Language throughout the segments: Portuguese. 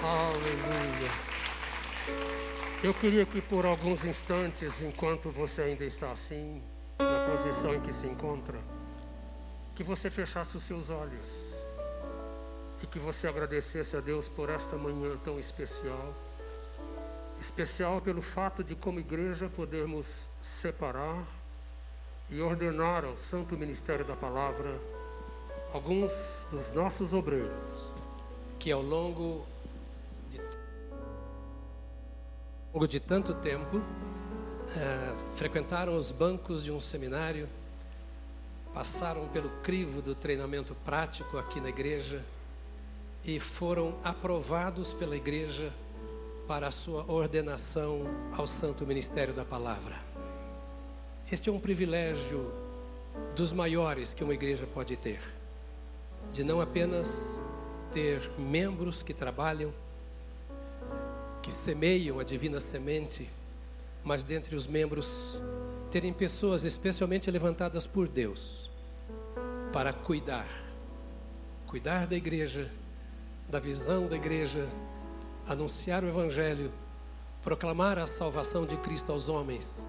Aleluia. Eu queria que por alguns instantes, enquanto você ainda está assim, na posição em que se encontra, que você fechasse os seus olhos e que você agradecesse a Deus por esta manhã tão especial. Especial pelo fato de, como igreja, podermos separar e ordenar ao Santo Ministério da Palavra alguns dos nossos obreiros que ao longo longo de tanto tempo é, frequentaram os bancos de um seminário, passaram pelo crivo do treinamento prático aqui na igreja e foram aprovados pela igreja para a sua ordenação ao Santo Ministério da Palavra. Este é um privilégio dos maiores que uma igreja pode ter, de não apenas ter membros que trabalham, que semeiam a divina semente, mas dentre os membros terem pessoas especialmente levantadas por Deus para cuidar, cuidar da igreja, da visão da igreja, anunciar o Evangelho, proclamar a salvação de Cristo aos homens,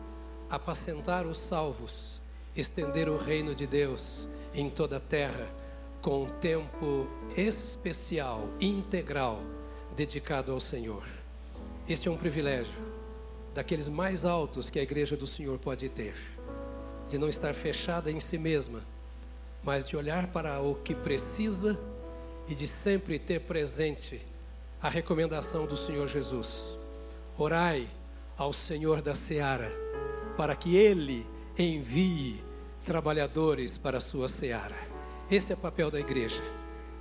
apacentar os salvos, estender o reino de Deus em toda a terra, com um tempo especial, integral, dedicado ao Senhor. Este é um privilégio daqueles mais altos que a igreja do Senhor pode ter, de não estar fechada em si mesma, mas de olhar para o que precisa e de sempre ter presente a recomendação do Senhor Jesus. Orai ao Senhor da seara, para que Ele envie trabalhadores para a sua seara. Esse é o papel da igreja.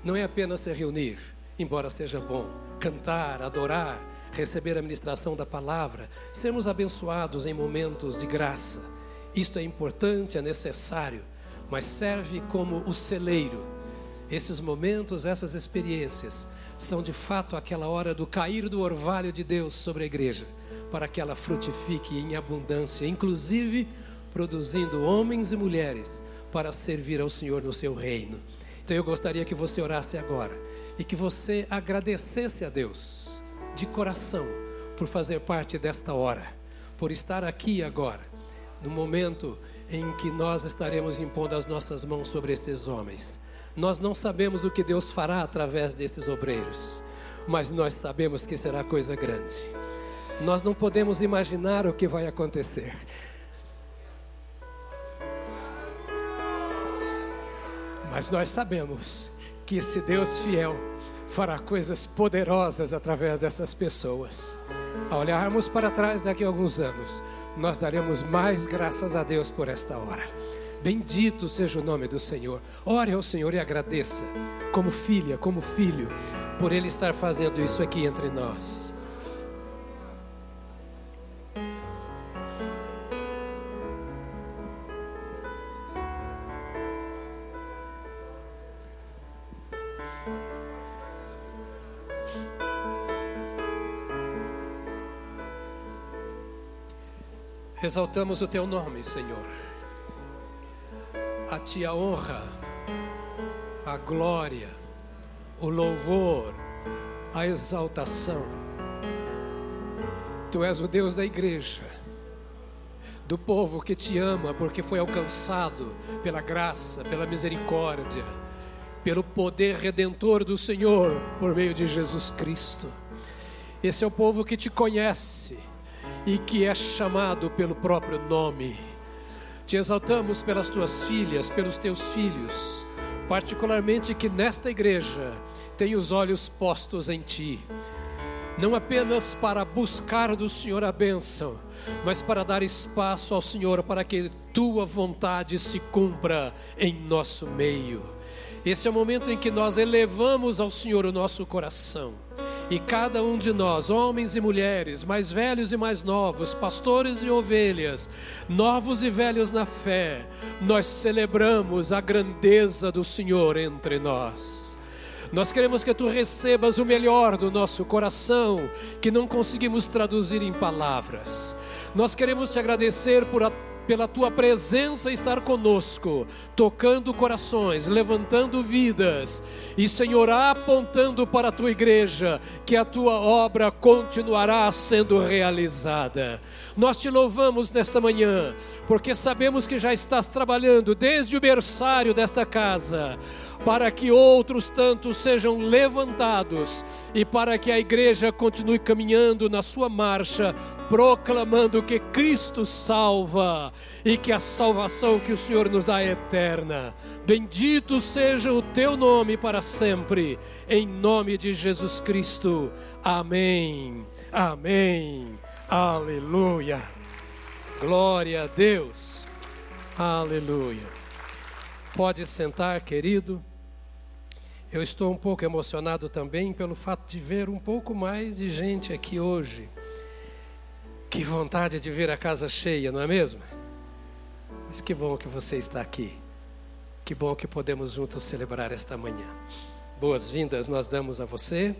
Não é apenas se reunir, embora seja bom, cantar, adorar, receber a ministração da palavra, sermos abençoados em momentos de graça. Isto é importante, é necessário, mas serve como o celeiro. Esses momentos, essas experiências, são de fato aquela hora do cair do orvalho de Deus sobre a igreja, para que ela frutifique em abundância, inclusive produzindo homens e mulheres para servir ao Senhor no seu reino. Então eu gostaria que você orasse agora e que você agradecesse a Deus de coração por fazer parte desta hora, por estar aqui agora, no momento em que nós estaremos impondo as nossas mãos sobre esses homens. Nós não sabemos o que Deus fará através desses obreiros, mas nós sabemos que será coisa grande. Nós não podemos imaginar o que vai acontecer. Mas nós sabemos que esse Deus fiel fará coisas poderosas através dessas pessoas. Ao olharmos para trás daqui a alguns anos, nós daremos mais graças a Deus por esta hora. Bendito seja o nome do Senhor. Ore ao Senhor e agradeça, como filha, como filho, por Ele estar fazendo isso aqui entre nós. Exaltamos o teu nome, Senhor. A ti a honra, a glória, o louvor, a exaltação. Tu és o Deus da igreja, do povo que te ama porque foi alcançado pela graça, pela misericórdia, pelo poder redentor do Senhor por meio de Jesus Cristo. Esse é o povo que te conhece e que é chamado pelo próprio nome. Te exaltamos pelas tuas filhas, pelos teus filhos, particularmente que nesta igreja tem os olhos postos em ti, não apenas para buscar do Senhor a bênção, mas para dar espaço ao Senhor para que tua vontade se cumpra em nosso meio. Esse é o momento em que nós elevamos ao Senhor o nosso coração e cada um de nós, homens e mulheres, mais velhos e mais novos, pastores e ovelhas, novos e velhos na fé, nós celebramos a grandeza do Senhor entre nós. Nós queremos que tu recebas o melhor do nosso coração, que não conseguimos traduzir em palavras. Nós queremos te agradecer por a pela tua presença estar conosco, tocando corações, levantando vidas e, Senhor, apontando para a tua igreja, que a tua obra continuará sendo realizada. Nós te louvamos nesta manhã, porque sabemos que já estás trabalhando desde o berçário desta casa para que outros tantos sejam levantados e para que a igreja continue caminhando na sua marcha, proclamando que Cristo salva e que a salvação que o Senhor nos dá é eterna. Bendito seja o teu nome para sempre, em nome de Jesus Cristo. Amém. Amém. Aleluia. Glória a Deus. Aleluia. Pode sentar, querido. Eu estou um pouco emocionado também pelo fato de ver um pouco mais de gente aqui hoje. Que vontade de ver a casa cheia, não é mesmo? Mas que bom que você está aqui. Que bom que podemos juntos celebrar esta manhã. Boas-vindas nós damos a você,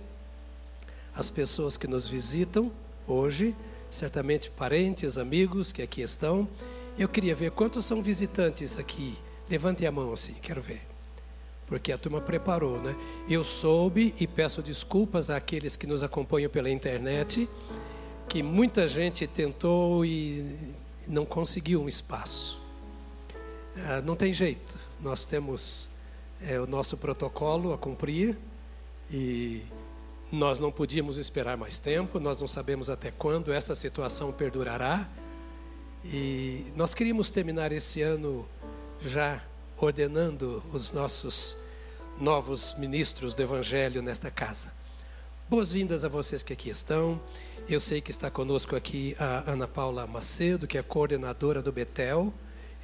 as pessoas que nos visitam hoje, certamente parentes, amigos que aqui estão. Eu queria ver quantos são visitantes aqui. Levante a mão assim, quero ver porque a turma preparou, né? Eu soube e peço desculpas àqueles que nos acompanham pela internet, que muita gente tentou e não conseguiu um espaço. Ah, não tem jeito, nós temos é, o nosso protocolo a cumprir e nós não podíamos esperar mais tempo, nós não sabemos até quando essa situação perdurará e nós queríamos terminar esse ano já ordenando os nossos novos ministros do Evangelho nesta casa. Boas-vindas a vocês que aqui estão. Eu sei que está conosco aqui a Ana Paula Macedo, que é coordenadora do Betel.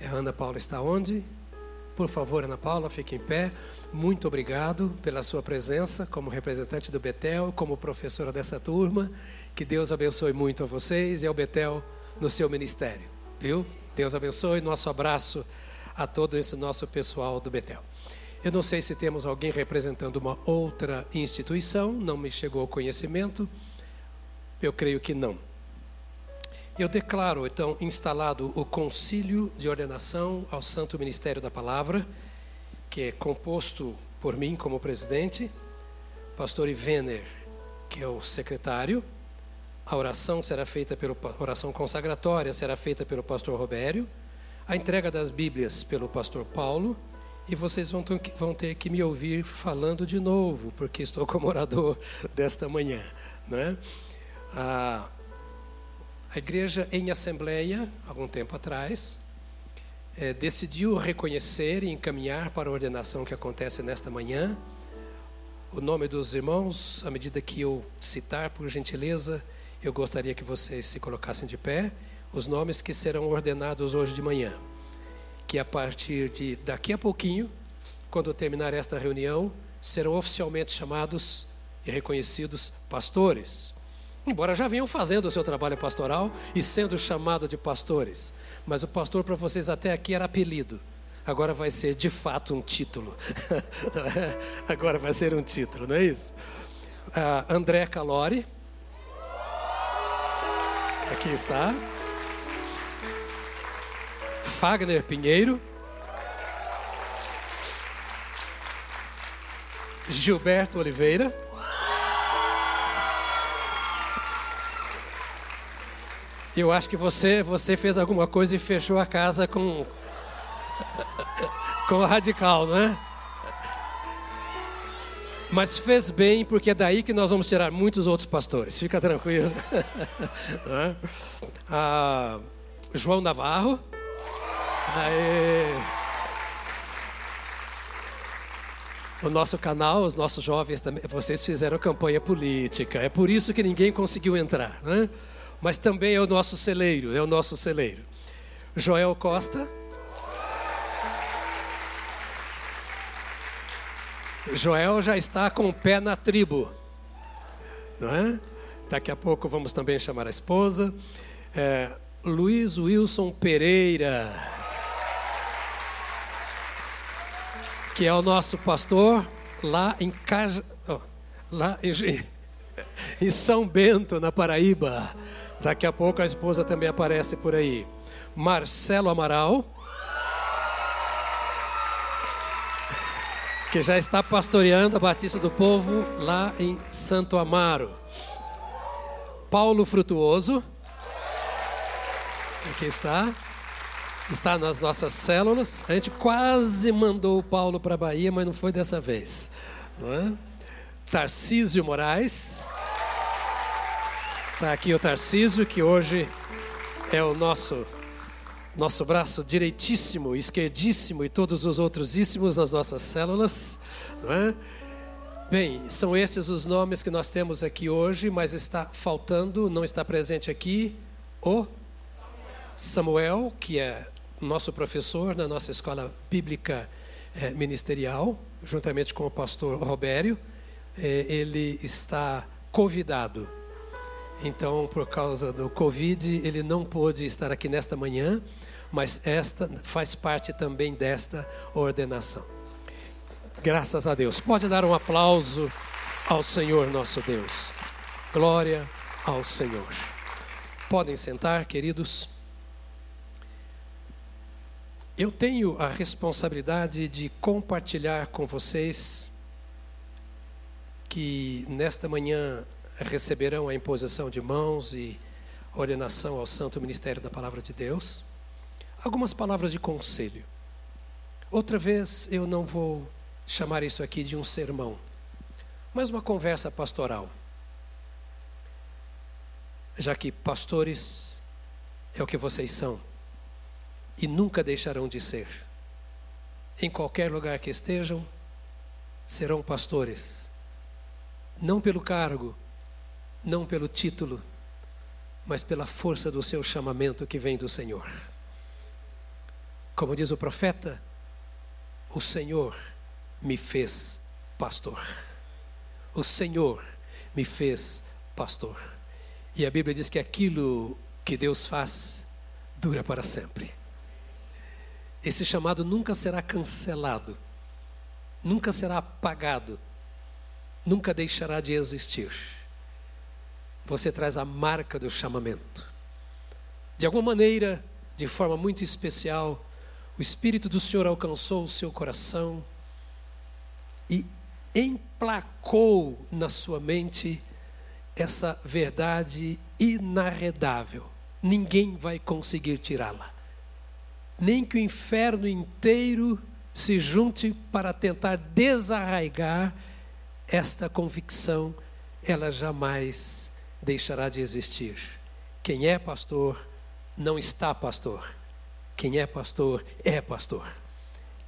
A Ana Paula está onde? Por favor, Ana Paula, fique em pé. Muito obrigado pela sua presença como representante do Betel, como professora dessa turma. Que Deus abençoe muito a vocês e ao Betel no seu ministério. Viu? Deus abençoe. Nosso abraço a todo esse nosso pessoal do Betel. Eu não sei se temos alguém representando uma outra instituição, não me chegou ao conhecimento. Eu creio que não. Eu declaro, então, instalado o Concílio de Ordenação ao Santo Ministério da Palavra, que é composto por mim como presidente, pastor Ivener, que é o secretário. A oração será feita pelo oração consagratória será feita pelo pastor Robério a entrega das Bíblias pelo pastor Paulo, e vocês vão ter, que me ouvir falando de novo, porque estou como orador desta manhã. Né? A, a igreja em assembleia, algum tempo atrás, é, decidiu reconhecer e encaminhar para a ordenação que acontece nesta manhã o nome dos irmãos, à medida que eu citar, por gentileza, eu gostaria que vocês se colocassem de pé os nomes que serão ordenados hoje de manhã. Que a partir de daqui a pouquinho, quando terminar esta reunião, serão oficialmente chamados e reconhecidos pastores. Embora já venham fazendo o seu trabalho pastoral e sendo chamado de pastores, mas o pastor para vocês até aqui era apelido. Agora vai ser de fato um título. Agora vai ser um título, não é isso? Uh, André Calori. Aqui está. Fagner Pinheiro. Gilberto Oliveira. Eu acho que você, você fez alguma coisa e fechou a casa com com o radical, não é? Mas fez bem, porque é daí que nós vamos tirar muitos outros pastores. Fica tranquilo. ah, João Navarro. Aê. O nosso canal, os nossos jovens também, vocês fizeram campanha política. É por isso que ninguém conseguiu entrar, né? Mas também é o nosso celeiro, é o nosso celeiro. Joel Costa. Joel já está com o pé na tribo, não é? Daqui a pouco vamos também chamar a esposa. É, Luiz Wilson Pereira. que é o nosso pastor lá em, Caja, oh, lá em, em São Bento, na Paraíba. Daqui a pouco a esposa também aparece por aí. Marcelo Amaral, que já está pastoreando a Batista do Povo lá em Santo Amaro. Paulo Frutuoso, aqui está, está nas nossas células. A gente quase mandou o Paulo para a Bahia, mas não foi dessa vez. Não é? Tarcísio Moraes. Está aqui o Tarcísio, que hoje é o nosso nosso braço direitíssimo, esquerdíssimo e todos os outros íssimos nas nossas células. Não é? Bem, são esses os nomes que nós temos aqui hoje, mas está faltando, não está presente aqui, o Samuel, que é nosso professor na nossa escola bíblica eh, ministerial, juntamente com o pastor Robério. Eh, ele está convidado. Então, por causa do Covid, ele não pôde estar aqui nesta manhã, mas esta faz parte também desta ordenação. Graças a Deus. Pode dar um aplauso ao Senhor nosso Deus. Glória ao Senhor. Podem sentar, queridos. Eu tenho a responsabilidade de compartilhar com vocês que nesta manhã receberão a imposição de mãos e ordenação ao Santo Ministério da Palavra de Deus algumas palavras de conselho. Outra vez eu não vou chamar isso aqui de um sermão, mas uma conversa pastoral. Já que pastores é o que vocês são e nunca deixarão de ser. Em qualquer lugar que estejam, serão pastores. Não pelo cargo, não pelo título, mas pela força do seu chamamento que vem do Senhor. Como diz o profeta, o Senhor me fez pastor. O Senhor me fez pastor. E a Bíblia diz que aquilo que Deus faz dura para sempre. Esse chamado nunca será cancelado, nunca será apagado, nunca deixará de existir. Você traz a marca do chamamento. De alguma maneira, de forma muito especial, o Espírito do Senhor alcançou o seu coração e emplacou na sua mente essa verdade inarredável. Ninguém vai conseguir tirá-la. Nem que o inferno inteiro se junte para tentar desarraigar esta convicção, ela jamais deixará de existir. Quem é pastor não está pastor. Quem é pastor, é pastor.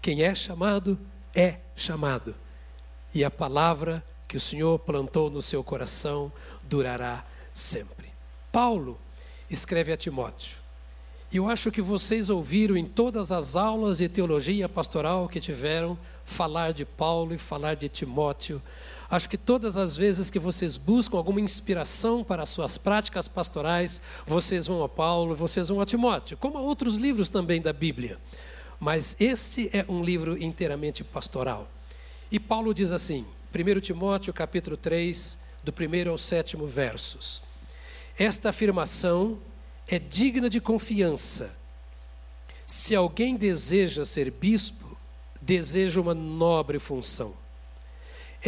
Quem é chamado, é chamado. E a palavra que o Senhor plantou no seu coração durará sempre. Paulo escreve a Timóteo. Eu acho que vocês ouviram em todas as aulas de teologia pastoral que tiveram falar de Paulo e falar de Timóteo Acho que todas as vezes que vocês buscam alguma inspiração para as suas práticas pastorais, vocês vão a Paulo, vocês vão a Timóteo, como a outros livros também da Bíblia. Mas esse é um livro inteiramente pastoral. E Paulo diz assim, 1 Timóteo capítulo 3, do primeiro ao sétimo versos. Esta afirmação é digna de confiança. Se alguém deseja ser bispo, deseja uma nobre função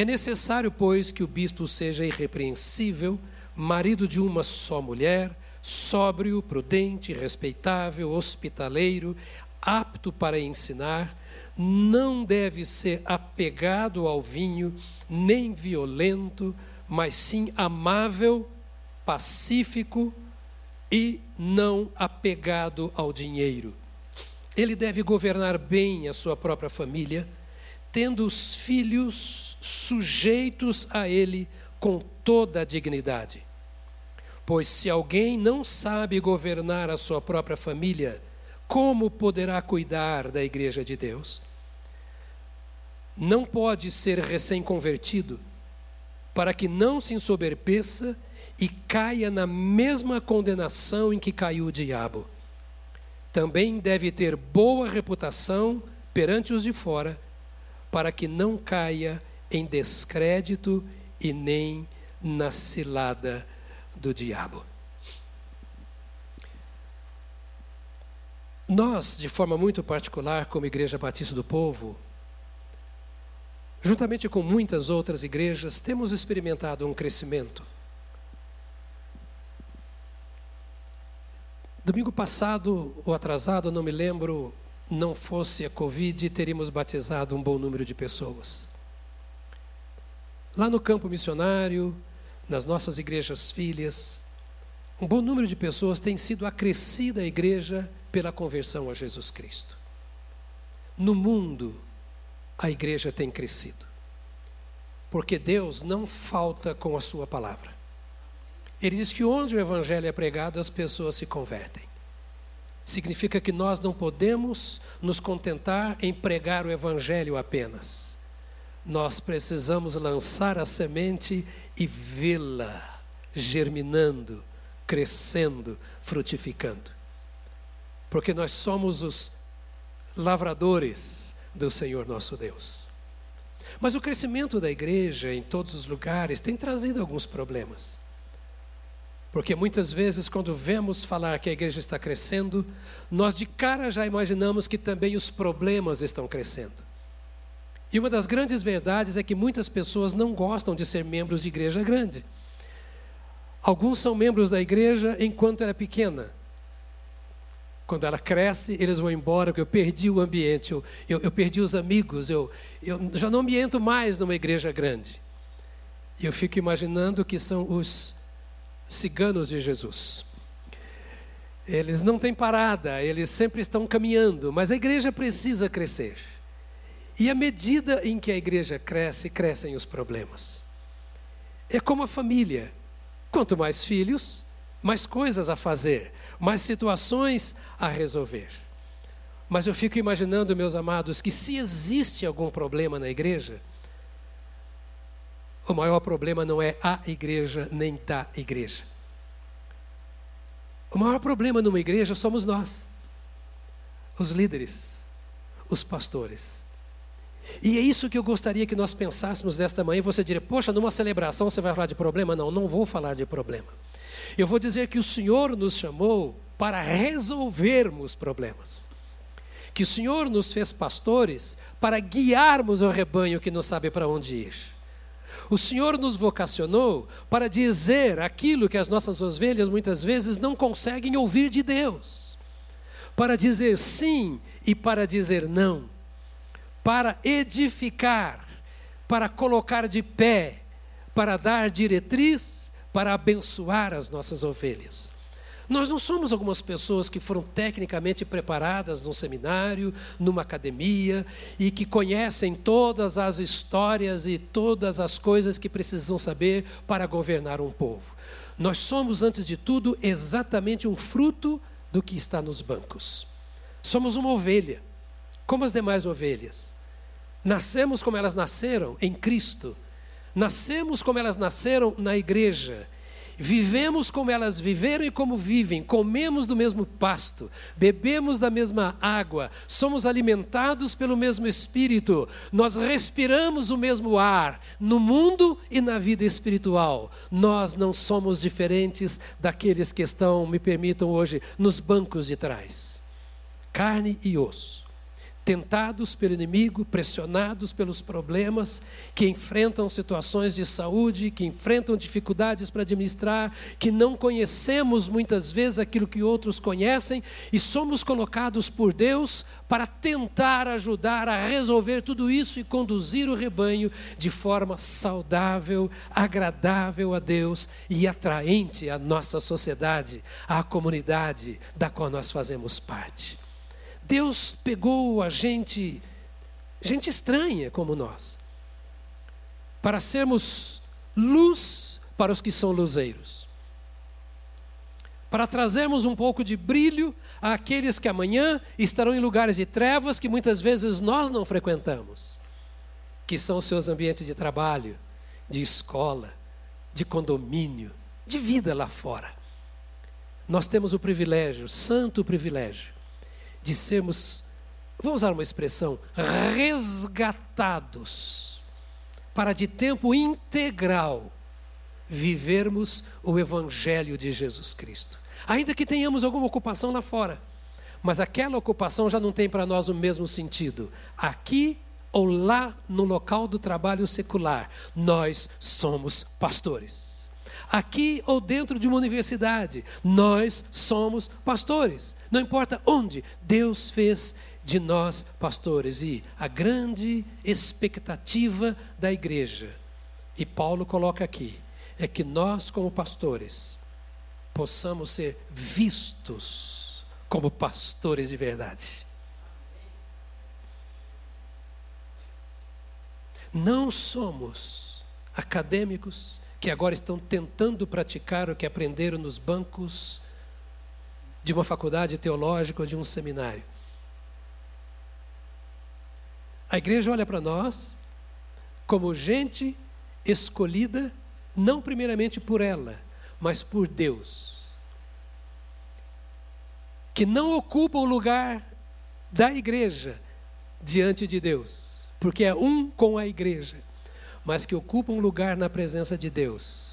é necessário, pois, que o bispo seja irrepreensível, marido de uma só mulher, sóbrio, prudente, respeitável, hospitaleiro, apto para ensinar, não deve ser apegado ao vinho, nem violento, mas sim amável, pacífico e não apegado ao dinheiro. Ele deve governar bem a sua própria família, tendo os filhos sujeitos a Ele com toda a dignidade. Pois se alguém não sabe governar a sua própria família, como poderá cuidar da igreja de Deus? Não pode ser recém-convertido, para que não se ensoberbeça e caia na mesma condenação em que caiu o diabo. Também deve ter boa reputação perante os de fora, para que não caia em descrédito e nem na cilada do diabo. Nós, de forma muito particular, como Igreja Batista do Povo, juntamente com muitas outras igrejas, temos experimentado um crescimento. Domingo passado, ou atrasado, não me lembro, não fosse a Covid, teríamos batizado um bom número de pessoas. Lá no campo missionário, nas nossas igrejas filhas, um bom número de pessoas tem sido acrescida a igreja pela conversão a Jesus Cristo. No mundo, a igreja tem crescido. Porque Deus não falta com a sua palavra. Ele diz que onde o evangelho é pregado, as pessoas se convertem. Significa que nós não podemos nos contentar em pregar o evangelho apenas. Nós precisamos lançar a semente e vê-la germinando, crescendo, frutificando porque nós somos os lavradores do Senhor nosso Deus. Mas o crescimento da igreja em todos os lugares tem trazido alguns problemas. Porque muitas vezes, quando vemos falar que a igreja está crescendo, nós de cara já imaginamos que também os problemas estão crescendo. E uma das grandes verdades é que muitas pessoas não gostam de ser membros de igreja grande. Alguns são membros da igreja enquanto ela é pequena, quando ela cresce, eles vão embora, porque eu perdi o ambiente, eu, eu, eu perdi os amigos, eu, eu já não ambiento mais numa igreja grande. E eu fico imaginando que são os ciganos de Jesus. Eles não têm parada, eles sempre estão caminhando, mas a igreja precisa crescer. E à medida em que a igreja cresce, crescem os problemas. É como a família: quanto mais filhos, mais coisas a fazer mais situações a resolver. Mas eu fico imaginando, meus amados, que se existe algum problema na igreja, o maior problema não é a igreja nem da igreja. O maior problema numa igreja somos nós, os líderes, os pastores. E é isso que eu gostaria que nós pensássemos desta manhã. Você diria, poxa, numa celebração você vai falar de problema? Não, não vou falar de problema. Eu vou dizer que o Senhor nos chamou para resolvermos problemas. Que o Senhor nos fez pastores para guiarmos o rebanho que não sabe para onde ir. O Senhor nos vocacionou para dizer aquilo que as nossas ovelhas muitas vezes não conseguem ouvir de Deus. Para dizer sim e para dizer não. Para edificar, para colocar de pé, para dar diretriz para abençoar as nossas ovelhas. Nós não somos algumas pessoas que foram tecnicamente preparadas num seminário, numa academia e que conhecem todas as histórias e todas as coisas que precisam saber para governar um povo. Nós somos, antes de tudo, exatamente um fruto do que está nos bancos. Somos uma ovelha, como as demais ovelhas. Nascemos como elas nasceram, em Cristo Nascemos como elas nasceram na igreja. Vivemos como elas viveram e como vivem, comemos do mesmo pasto, bebemos da mesma água, somos alimentados pelo mesmo Espírito, nós respiramos o mesmo ar no mundo e na vida espiritual. Nós não somos diferentes daqueles que estão, me permitam hoje, nos bancos de trás. Carne e osso tentados pelo inimigo, pressionados pelos problemas, que enfrentam situações de saúde, que enfrentam dificuldades para administrar, que não conhecemos muitas vezes aquilo que outros conhecem e somos colocados por Deus para tentar ajudar a resolver tudo isso e conduzir o rebanho de forma saudável, agradável a Deus e atraente à nossa sociedade, à comunidade da qual nós fazemos parte. Deus pegou a gente, gente estranha como nós, para sermos luz para os que são luzeiros. Para trazermos um pouco de brilho àqueles que amanhã estarão em lugares de trevas que muitas vezes nós não frequentamos, que são os seus ambientes de trabalho, de escola, de condomínio, de vida lá fora. Nós temos o privilégio, santo privilégio, de sermos, vou usar uma expressão, resgatados, para de tempo integral vivermos o Evangelho de Jesus Cristo. Ainda que tenhamos alguma ocupação lá fora, mas aquela ocupação já não tem para nós o mesmo sentido. Aqui ou lá no local do trabalho secular, nós somos pastores. Aqui ou dentro de uma universidade, nós somos pastores. Não importa onde, Deus fez de nós pastores. E a grande expectativa da igreja, e Paulo coloca aqui, é que nós, como pastores, possamos ser vistos como pastores de verdade. Não somos acadêmicos que agora estão tentando praticar o que aprenderam nos bancos de uma faculdade teológica ou de um seminário. A igreja olha para nós como gente escolhida, não primeiramente por ela, mas por Deus, que não ocupa o lugar da igreja diante de Deus porque é um com a igreja, mas que ocupa um lugar na presença de Deus.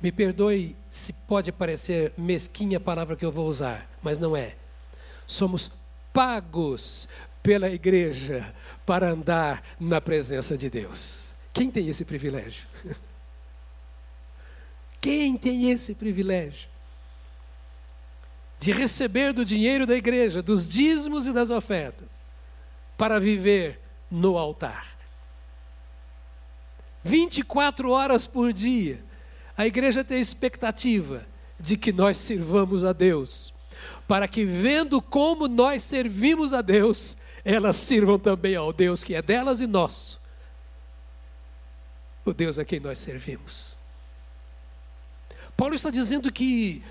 Me perdoe se pode parecer mesquinha a palavra que eu vou usar, mas não é. Somos pagos pela igreja para andar na presença de Deus. Quem tem esse privilégio? Quem tem esse privilégio? De receber do dinheiro da igreja, dos dízimos e das ofertas, para viver no altar. 24 horas por dia, a igreja tem a expectativa de que nós sirvamos a Deus, para que, vendo como nós servimos a Deus, elas sirvam também ao Deus que é delas e nosso, o Deus a quem nós servimos. Paulo está dizendo que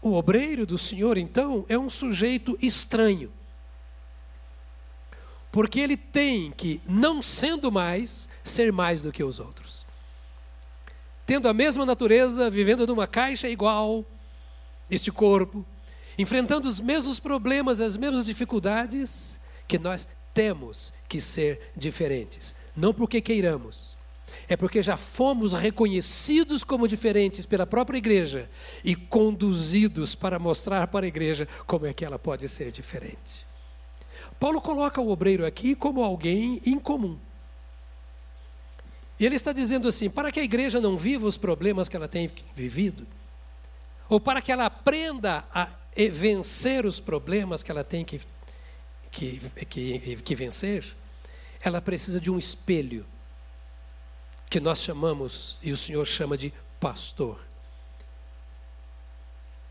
o obreiro do Senhor, então, é um sujeito estranho porque ele tem que, não sendo mais, ser mais do que os outros. Tendo a mesma natureza, vivendo numa caixa igual, este corpo, enfrentando os mesmos problemas, as mesmas dificuldades, que nós temos que ser diferentes. Não porque queiramos, é porque já fomos reconhecidos como diferentes pela própria igreja e conduzidos para mostrar para a igreja como é que ela pode ser diferente. Paulo coloca o obreiro aqui como alguém incomum. E ele está dizendo assim: para que a igreja não viva os problemas que ela tem vivido, ou para que ela aprenda a vencer os problemas que ela tem que, que, que, que vencer, ela precisa de um espelho, que nós chamamos, e o Senhor chama de pastor.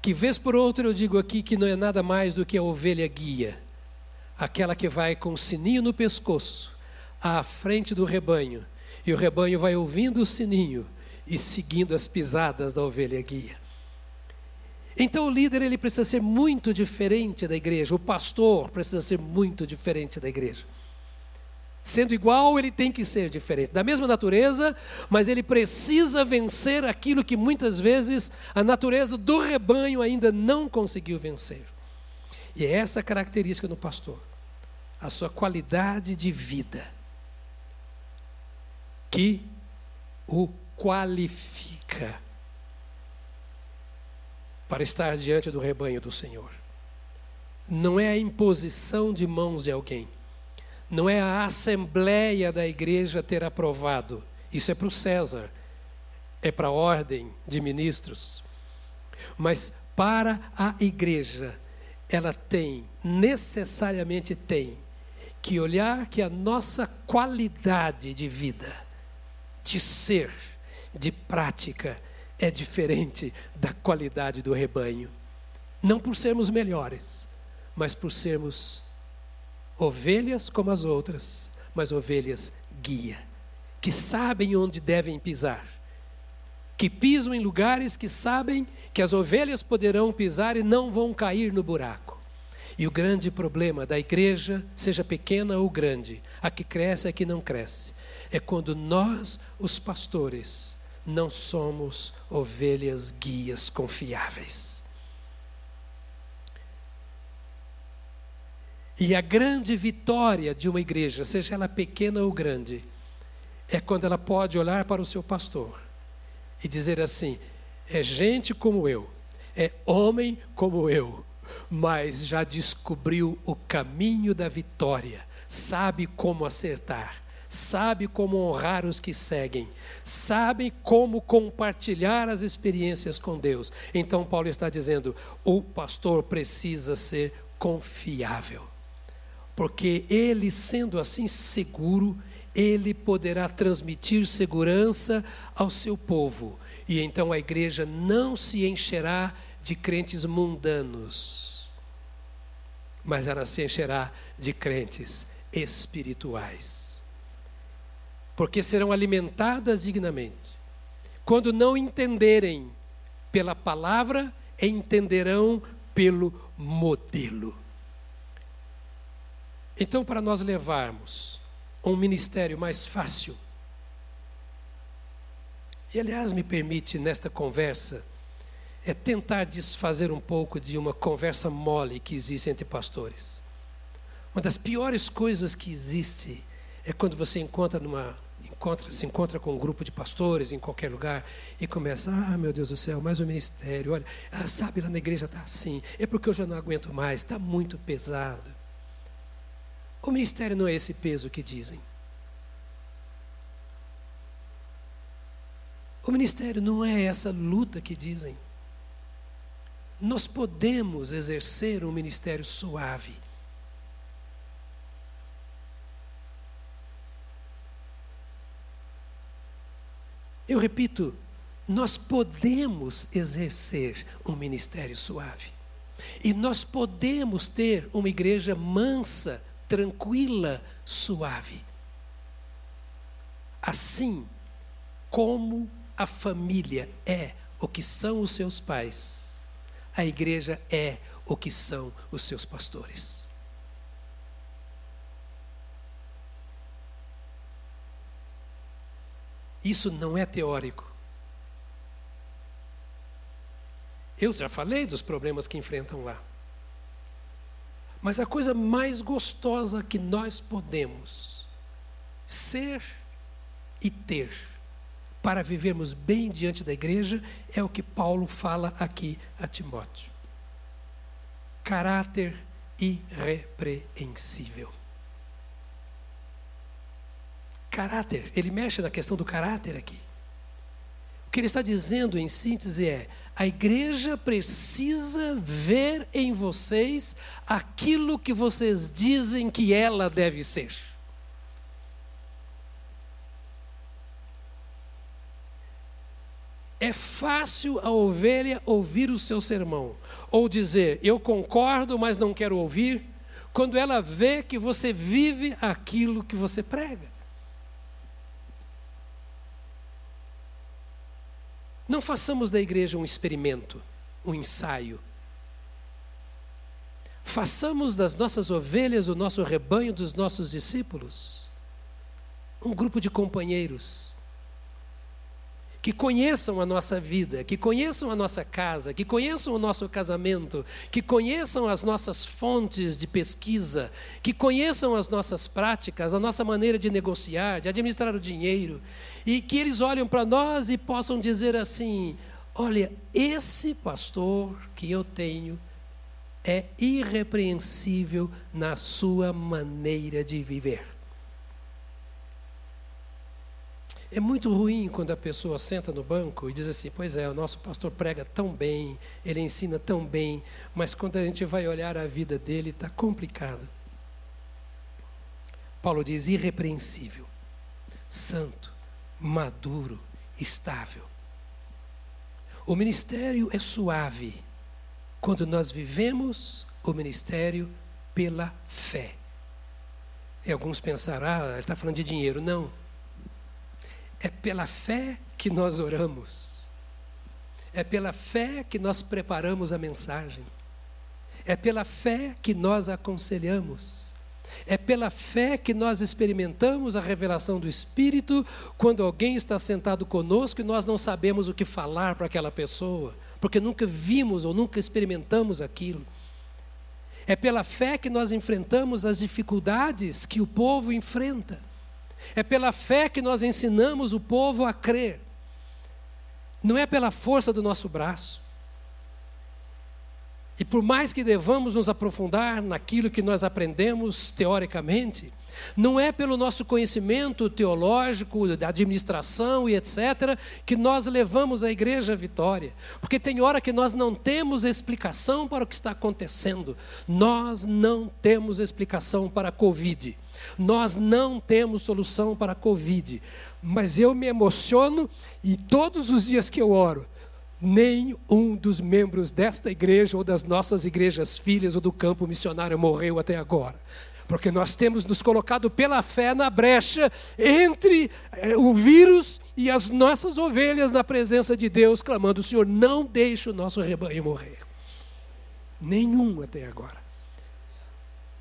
Que vez por outra eu digo aqui que não é nada mais do que a ovelha guia aquela que vai com o sininho no pescoço, à frente do rebanho, e o rebanho vai ouvindo o sininho e seguindo as pisadas da ovelha guia. Então o líder ele precisa ser muito diferente da igreja, o pastor precisa ser muito diferente da igreja. Sendo igual, ele tem que ser diferente, da mesma natureza, mas ele precisa vencer aquilo que muitas vezes a natureza do rebanho ainda não conseguiu vencer. E é essa característica do pastor, a sua qualidade de vida, que o qualifica para estar diante do rebanho do Senhor. Não é a imposição de mãos de alguém, não é a assembleia da igreja ter aprovado, isso é para o César, é para a ordem de ministros, mas para a igreja ela tem, necessariamente tem, que olhar que a nossa qualidade de vida, de ser, de prática, é diferente da qualidade do rebanho. Não por sermos melhores, mas por sermos ovelhas como as outras, mas ovelhas guia, que sabem onde devem pisar, que pisam em lugares que sabem que as ovelhas poderão pisar e não vão cair no buraco. E o grande problema da igreja, seja pequena ou grande, a que cresce a que não cresce, é quando nós, os pastores, não somos ovelhas guias confiáveis. E a grande vitória de uma igreja, seja ela pequena ou grande, é quando ela pode olhar para o seu pastor e dizer assim: é gente como eu, é homem como eu, mas já descobriu o caminho da vitória, sabe como acertar, sabe como honrar os que seguem, sabe como compartilhar as experiências com Deus. Então, Paulo está dizendo: o pastor precisa ser confiável, porque ele, sendo assim seguro, ele poderá transmitir segurança ao seu povo. E então a igreja não se encherá de crentes mundanos, mas ela se encherá de crentes espirituais. Porque serão alimentadas dignamente. Quando não entenderem pela palavra, entenderão pelo modelo. Então, para nós levarmos um ministério mais fácil, e aliás, me permite nesta conversa, é tentar desfazer um pouco de uma conversa mole que existe entre pastores. Uma das piores coisas que existe é quando você encontra numa encontra, se encontra com um grupo de pastores em qualquer lugar e começa, ah, meu Deus do céu, mais um ministério, olha, ah, sabe, lá na igreja está assim, é porque eu já não aguento mais, está muito pesado. O ministério não é esse peso que dizem. O ministério não é essa luta que dizem. Nós podemos exercer um ministério suave. Eu repito, nós podemos exercer um ministério suave. E nós podemos ter uma igreja mansa, tranquila, suave. Assim como a família é o que são os seus pais, a igreja é o que são os seus pastores. Isso não é teórico. Eu já falei dos problemas que enfrentam lá. Mas a coisa mais gostosa que nós podemos ser e ter para vivermos bem diante da igreja é o que Paulo fala aqui a Timóteo. Caráter irrepreensível. Caráter, ele mexe na questão do caráter aqui. O que ele está dizendo em síntese é: a igreja precisa ver em vocês aquilo que vocês dizem que ela deve ser. É fácil a ovelha ouvir o seu sermão, ou dizer, eu concordo, mas não quero ouvir, quando ela vê que você vive aquilo que você prega. Não façamos da igreja um experimento, um ensaio. Façamos das nossas ovelhas, o nosso rebanho dos nossos discípulos, um grupo de companheiros que conheçam a nossa vida, que conheçam a nossa casa, que conheçam o nosso casamento, que conheçam as nossas fontes de pesquisa, que conheçam as nossas práticas, a nossa maneira de negociar, de administrar o dinheiro, e que eles olhem para nós e possam dizer assim: olha, esse pastor que eu tenho é irrepreensível na sua maneira de viver. É muito ruim quando a pessoa senta no banco e diz assim: Pois é, o nosso pastor prega tão bem, ele ensina tão bem, mas quando a gente vai olhar a vida dele, está complicado. Paulo diz: irrepreensível, santo, maduro, estável. O ministério é suave quando nós vivemos o ministério pela fé. E alguns pensarão, ah, ele está falando de dinheiro. Não é pela fé que nós oramos. É pela fé que nós preparamos a mensagem. É pela fé que nós aconselhamos. É pela fé que nós experimentamos a revelação do Espírito quando alguém está sentado conosco e nós não sabemos o que falar para aquela pessoa, porque nunca vimos ou nunca experimentamos aquilo. É pela fé que nós enfrentamos as dificuldades que o povo enfrenta. É pela fé que nós ensinamos o povo a crer. Não é pela força do nosso braço. E por mais que devamos nos aprofundar naquilo que nós aprendemos teoricamente, não é pelo nosso conhecimento teológico, da administração e etc., que nós levamos a igreja à vitória. Porque tem hora que nós não temos explicação para o que está acontecendo. Nós não temos explicação para a Covid. Nós não temos solução para a Covid. Mas eu me emociono e todos os dias que eu oro, nenhum dos membros desta igreja ou das nossas igrejas filhas ou do campo missionário morreu até agora. Porque nós temos nos colocado pela fé na brecha entre eh, o vírus e as nossas ovelhas na presença de Deus, clamando: Senhor, não deixe o nosso rebanho morrer. Nenhum até agora.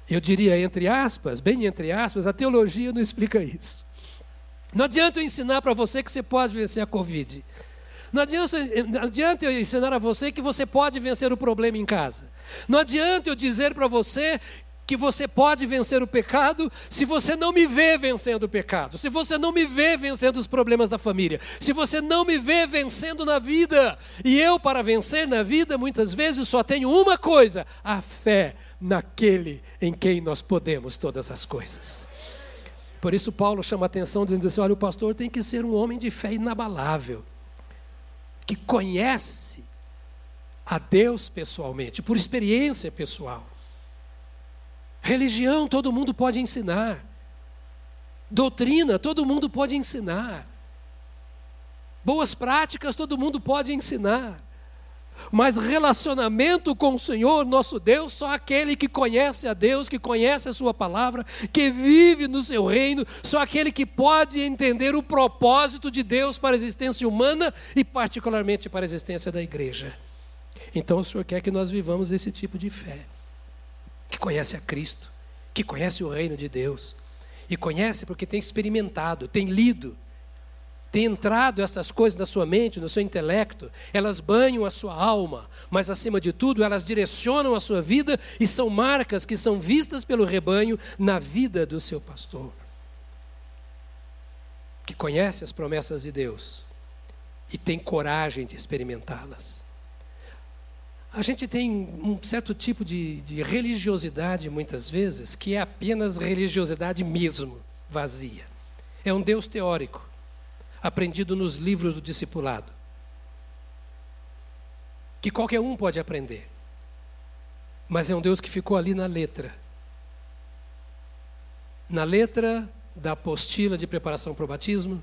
Eu diria entre aspas, bem entre aspas, a teologia não explica isso. Não adianta eu ensinar para você que você pode vencer a Covid. Não adianta, não adianta eu ensinar a você que você pode vencer o problema em casa. Não adianta eu dizer para você que você pode vencer o pecado se você não me vê vencendo o pecado, se você não me vê vencendo os problemas da família, se você não me vê vencendo na vida. E eu, para vencer na vida, muitas vezes só tenho uma coisa: a fé naquele em quem nós podemos todas as coisas. Por isso, Paulo chama a atenção, dizendo assim: olha, o pastor tem que ser um homem de fé inabalável, que conhece a Deus pessoalmente, por experiência pessoal. Religião todo mundo pode ensinar. Doutrina todo mundo pode ensinar. Boas práticas todo mundo pode ensinar. Mas relacionamento com o Senhor, nosso Deus, só aquele que conhece a Deus, que conhece a Sua palavra, que vive no seu reino, só aquele que pode entender o propósito de Deus para a existência humana e, particularmente, para a existência da igreja. Então, o Senhor quer que nós vivamos esse tipo de fé que conhece a Cristo, que conhece o reino de Deus. E conhece porque tem experimentado, tem lido, tem entrado essas coisas na sua mente, no seu intelecto, elas banham a sua alma, mas acima de tudo, elas direcionam a sua vida e são marcas que são vistas pelo rebanho na vida do seu pastor. Que conhece as promessas de Deus e tem coragem de experimentá-las. A gente tem um certo tipo de, de religiosidade, muitas vezes, que é apenas religiosidade mesmo, vazia. É um Deus teórico, aprendido nos livros do discipulado, que qualquer um pode aprender, mas é um Deus que ficou ali na letra na letra da apostila de preparação para o batismo,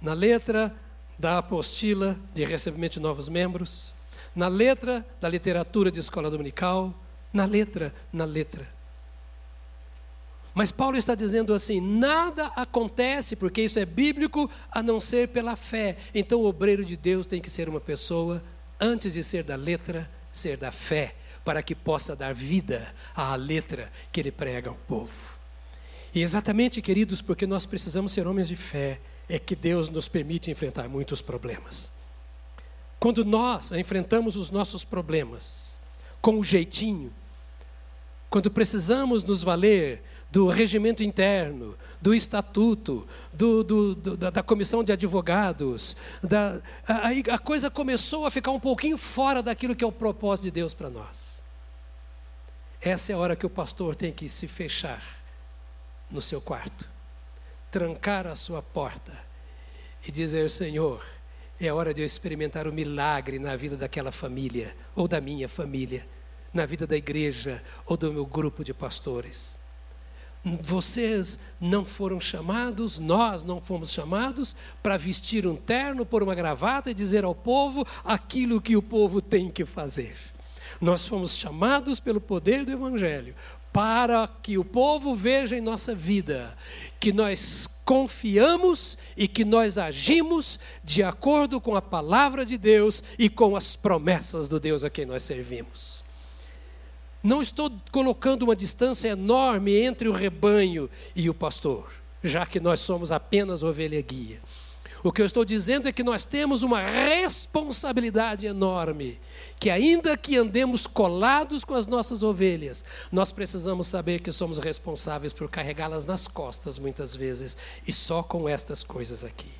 na letra da apostila de recebimento de novos membros, na letra da literatura de escola dominical, na letra, na letra. Mas Paulo está dizendo assim: nada acontece, porque isso é bíblico, a não ser pela fé. Então o obreiro de Deus tem que ser uma pessoa, antes de ser da letra, ser da fé, para que possa dar vida à letra que ele prega ao povo. E exatamente, queridos, porque nós precisamos ser homens de fé, é que Deus nos permite enfrentar muitos problemas. Quando nós enfrentamos os nossos problemas com o jeitinho, quando precisamos nos valer do regimento interno, do estatuto, do, do, do, da, da, comissão de advogados, da, aí a coisa começou a ficar um pouquinho fora daquilo que é o propósito de Deus para nós. Essa é a hora que o pastor tem que se fechar no seu quarto, trancar a sua porta e dizer: Senhor, é hora de eu experimentar o milagre na vida daquela família, ou da minha família, na vida da igreja, ou do meu grupo de pastores. Vocês não foram chamados, nós não fomos chamados para vestir um terno, pôr uma gravata e dizer ao povo aquilo que o povo tem que fazer. Nós fomos chamados pelo poder do Evangelho para que o povo veja em nossa vida que nós confiamos e que nós agimos de acordo com a palavra de Deus e com as promessas do Deus a quem nós servimos. Não estou colocando uma distância enorme entre o rebanho e o pastor, já que nós somos apenas ovelha guia. O que eu estou dizendo é que nós temos uma responsabilidade enorme, que ainda que andemos colados com as nossas ovelhas, nós precisamos saber que somos responsáveis por carregá-las nas costas muitas vezes, e só com estas coisas aqui.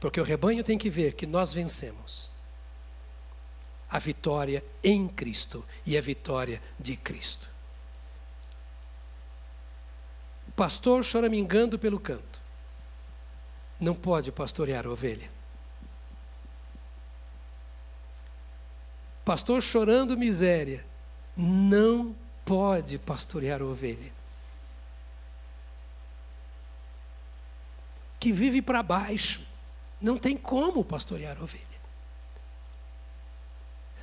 Porque o rebanho tem que ver que nós vencemos. A vitória em Cristo e a vitória de Cristo. O pastor choramingando pelo canto não pode pastorear ovelha. Pastor chorando miséria não pode pastorear ovelha. Que vive para baixo, não tem como pastorear ovelha.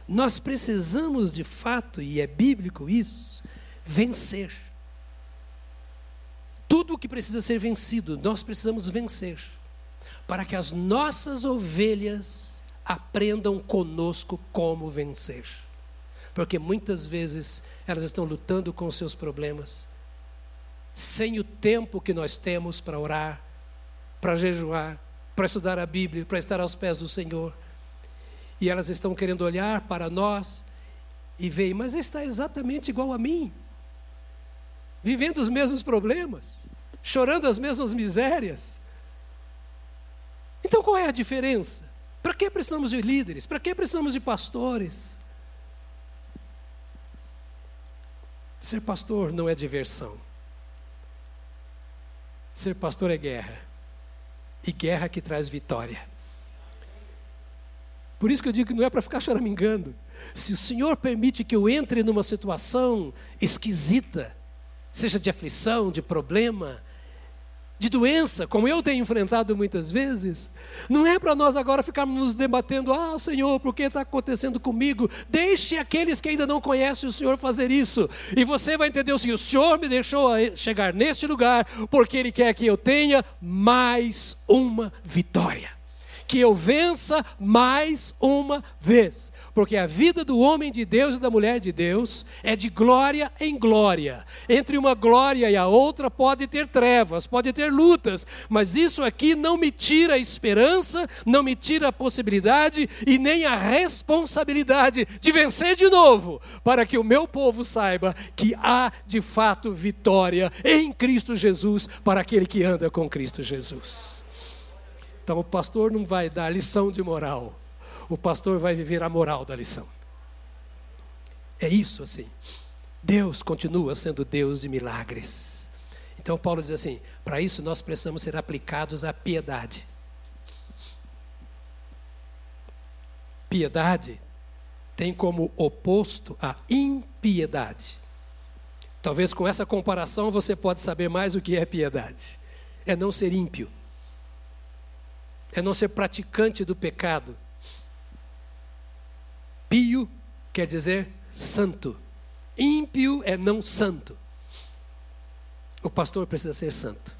Nós precisamos de fato, e é bíblico isso, vencer. Tudo o que precisa ser vencido, nós precisamos vencer para que as nossas ovelhas aprendam conosco como vencer. Porque muitas vezes elas estão lutando com seus problemas, sem o tempo que nós temos para orar, para jejuar, para estudar a Bíblia, para estar aos pés do Senhor. E elas estão querendo olhar para nós e ver, mas está exatamente igual a mim, vivendo os mesmos problemas, chorando as mesmas misérias, então qual é a diferença? Para que precisamos de líderes? Para que precisamos de pastores? Ser pastor não é diversão. Ser pastor é guerra. E guerra que traz vitória. Por isso que eu digo que não é para ficar choramingando. Se o Senhor permite que eu entre numa situação esquisita, seja de aflição, de problema, de doença, como eu tenho enfrentado muitas vezes, não é para nós agora ficarmos nos debatendo, ah, Senhor, por que está acontecendo comigo? Deixe aqueles que ainda não conhecem o Senhor fazer isso, e você vai entender o seguinte: o Senhor me deixou chegar neste lugar, porque Ele quer que eu tenha mais uma vitória que eu vença mais uma vez. Porque a vida do homem de Deus e da mulher de Deus é de glória em glória. Entre uma glória e a outra pode ter trevas, pode ter lutas, mas isso aqui não me tira a esperança, não me tira a possibilidade e nem a responsabilidade de vencer de novo, para que o meu povo saiba que há de fato vitória em Cristo Jesus para aquele que anda com Cristo Jesus. Então o pastor não vai dar lição de moral, o pastor vai viver a moral da lição. É isso assim. Deus continua sendo Deus de milagres. Então Paulo diz assim: para isso nós precisamos ser aplicados à piedade. Piedade tem como oposto a impiedade. Talvez com essa comparação você pode saber mais o que é piedade. É não ser ímpio é não ser praticante do pecado. Pio quer dizer santo. Ímpio é não santo. O pastor precisa ser santo.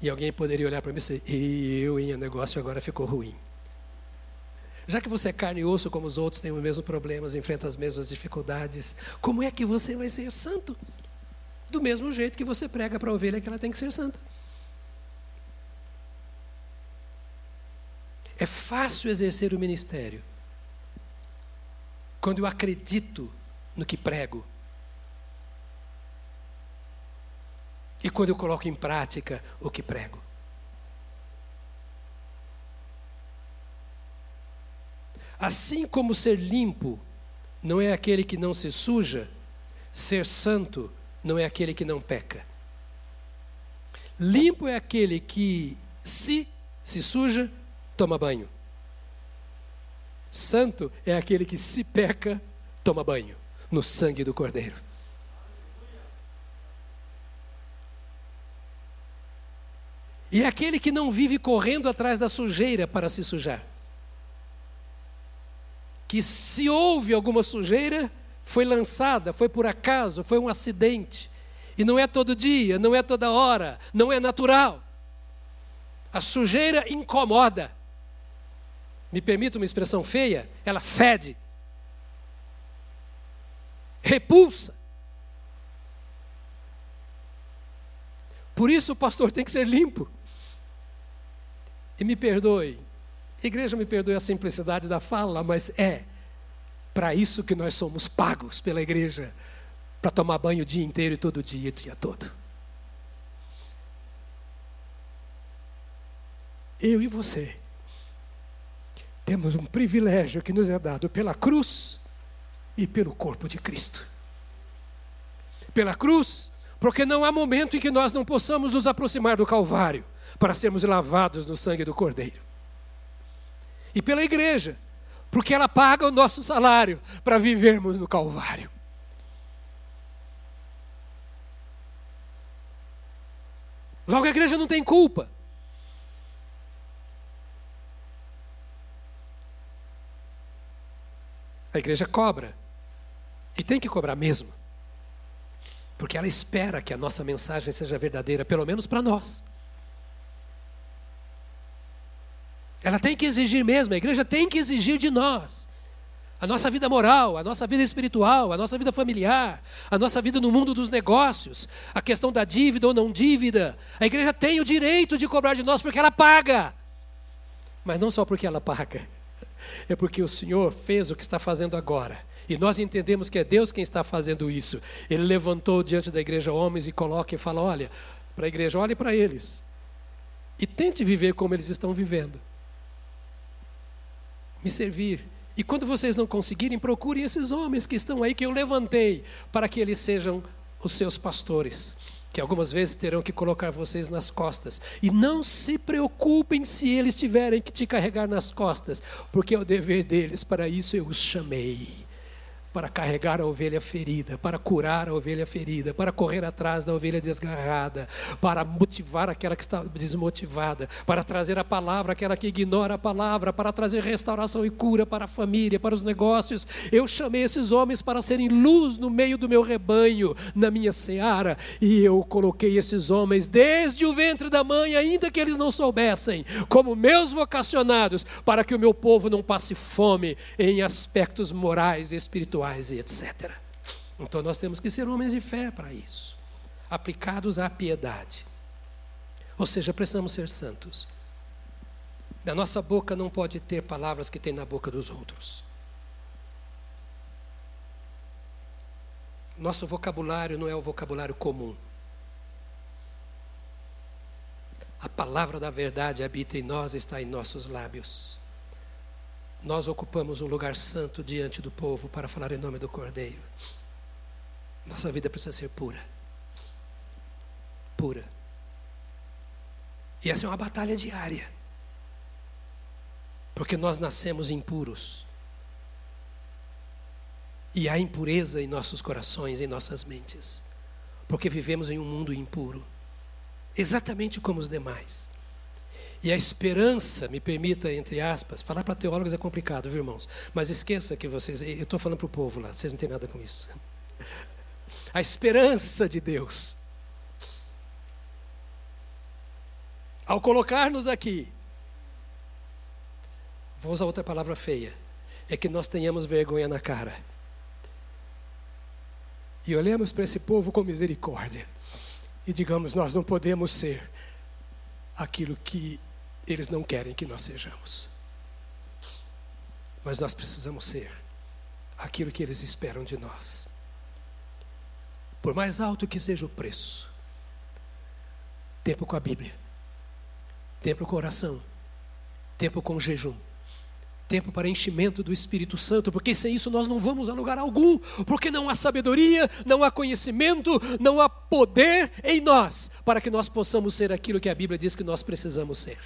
E alguém poderia olhar para mim e dizer: e eu, em negócio agora ficou ruim. Já que você é carne e osso como os outros, tem os mesmos problemas, enfrenta as mesmas dificuldades, como é que você vai ser santo? Do mesmo jeito que você prega para a ovelha que ela tem que ser santa. É fácil exercer o ministério quando eu acredito no que prego. E quando eu coloco em prática o que prego. Assim como ser limpo não é aquele que não se suja, ser santo não é aquele que não peca. Limpo é aquele que, se se suja, toma banho. Santo é aquele que se peca, toma banho no sangue do Cordeiro. E é aquele que não vive correndo atrás da sujeira para se sujar. Que se houve alguma sujeira, foi lançada, foi por acaso, foi um acidente. E não é todo dia, não é toda hora, não é natural. A sujeira incomoda me permita uma expressão feia, ela fede, repulsa. Por isso o pastor tem que ser limpo. E me perdoe, igreja me perdoe a simplicidade da fala, mas é para isso que nós somos pagos pela igreja para tomar banho o dia inteiro e todo dia, o dia todo. Eu e você temos um privilégio que nos é dado pela cruz e pelo corpo de Cristo. Pela cruz, porque não há momento em que nós não possamos nos aproximar do Calvário para sermos lavados no sangue do Cordeiro. E pela igreja, porque ela paga o nosso salário para vivermos no Calvário. Logo, a igreja não tem culpa. A igreja cobra. E tem que cobrar mesmo. Porque ela espera que a nossa mensagem seja verdadeira, pelo menos para nós. Ela tem que exigir mesmo, a igreja tem que exigir de nós. A nossa vida moral, a nossa vida espiritual, a nossa vida familiar, a nossa vida no mundo dos negócios, a questão da dívida ou não dívida. A igreja tem o direito de cobrar de nós porque ela paga. Mas não só porque ela paga, é porque o Senhor fez o que está fazendo agora. E nós entendemos que é Deus quem está fazendo isso. Ele levantou diante da igreja homens e coloca e fala: olha, para a igreja, olhe para eles. E tente viver como eles estão vivendo me servir. E quando vocês não conseguirem, procurem esses homens que estão aí, que eu levantei, para que eles sejam os seus pastores. Que algumas vezes terão que colocar vocês nas costas. E não se preocupem se eles tiverem que te carregar nas costas, porque é o dever deles, para isso eu os chamei para carregar a ovelha ferida, para curar a ovelha ferida, para correr atrás da ovelha desgarrada, para motivar aquela que está desmotivada, para trazer a palavra àquela que ignora a palavra, para trazer restauração e cura para a família, para os negócios. Eu chamei esses homens para serem luz no meio do meu rebanho, na minha seara, e eu coloquei esses homens desde o ventre da mãe, ainda que eles não soubessem, como meus vocacionados, para que o meu povo não passe fome em aspectos morais e espirituais espirituais e etc. Então nós temos que ser homens de fé para isso, aplicados à piedade. Ou seja, precisamos ser santos. Da nossa boca não pode ter palavras que tem na boca dos outros. Nosso vocabulário não é o vocabulário comum. A palavra da verdade habita em nós, está em nossos lábios nós ocupamos um lugar santo diante do povo para falar em nome do Cordeiro. Nossa vida precisa ser pura. Pura. E essa é uma batalha diária. Porque nós nascemos impuros. E há impureza em nossos corações, em nossas mentes. Porque vivemos em um mundo impuro. Exatamente como os demais. E a esperança, me permita, entre aspas, falar para teólogos é complicado, viu, irmãos? Mas esqueça que vocês, eu estou falando para o povo lá, vocês não têm nada com isso. A esperança de Deus, ao colocar-nos aqui, vou usar outra palavra feia, é que nós tenhamos vergonha na cara. E olhemos para esse povo com misericórdia. E digamos, nós não podemos ser aquilo que eles não querem que nós sejamos. Mas nós precisamos ser aquilo que eles esperam de nós. Por mais alto que seja o preço, tempo com a Bíblia, tempo com oração, tempo com jejum, tempo para enchimento do Espírito Santo, porque sem isso nós não vamos a lugar algum, porque não há sabedoria, não há conhecimento, não há poder em nós para que nós possamos ser aquilo que a Bíblia diz que nós precisamos ser.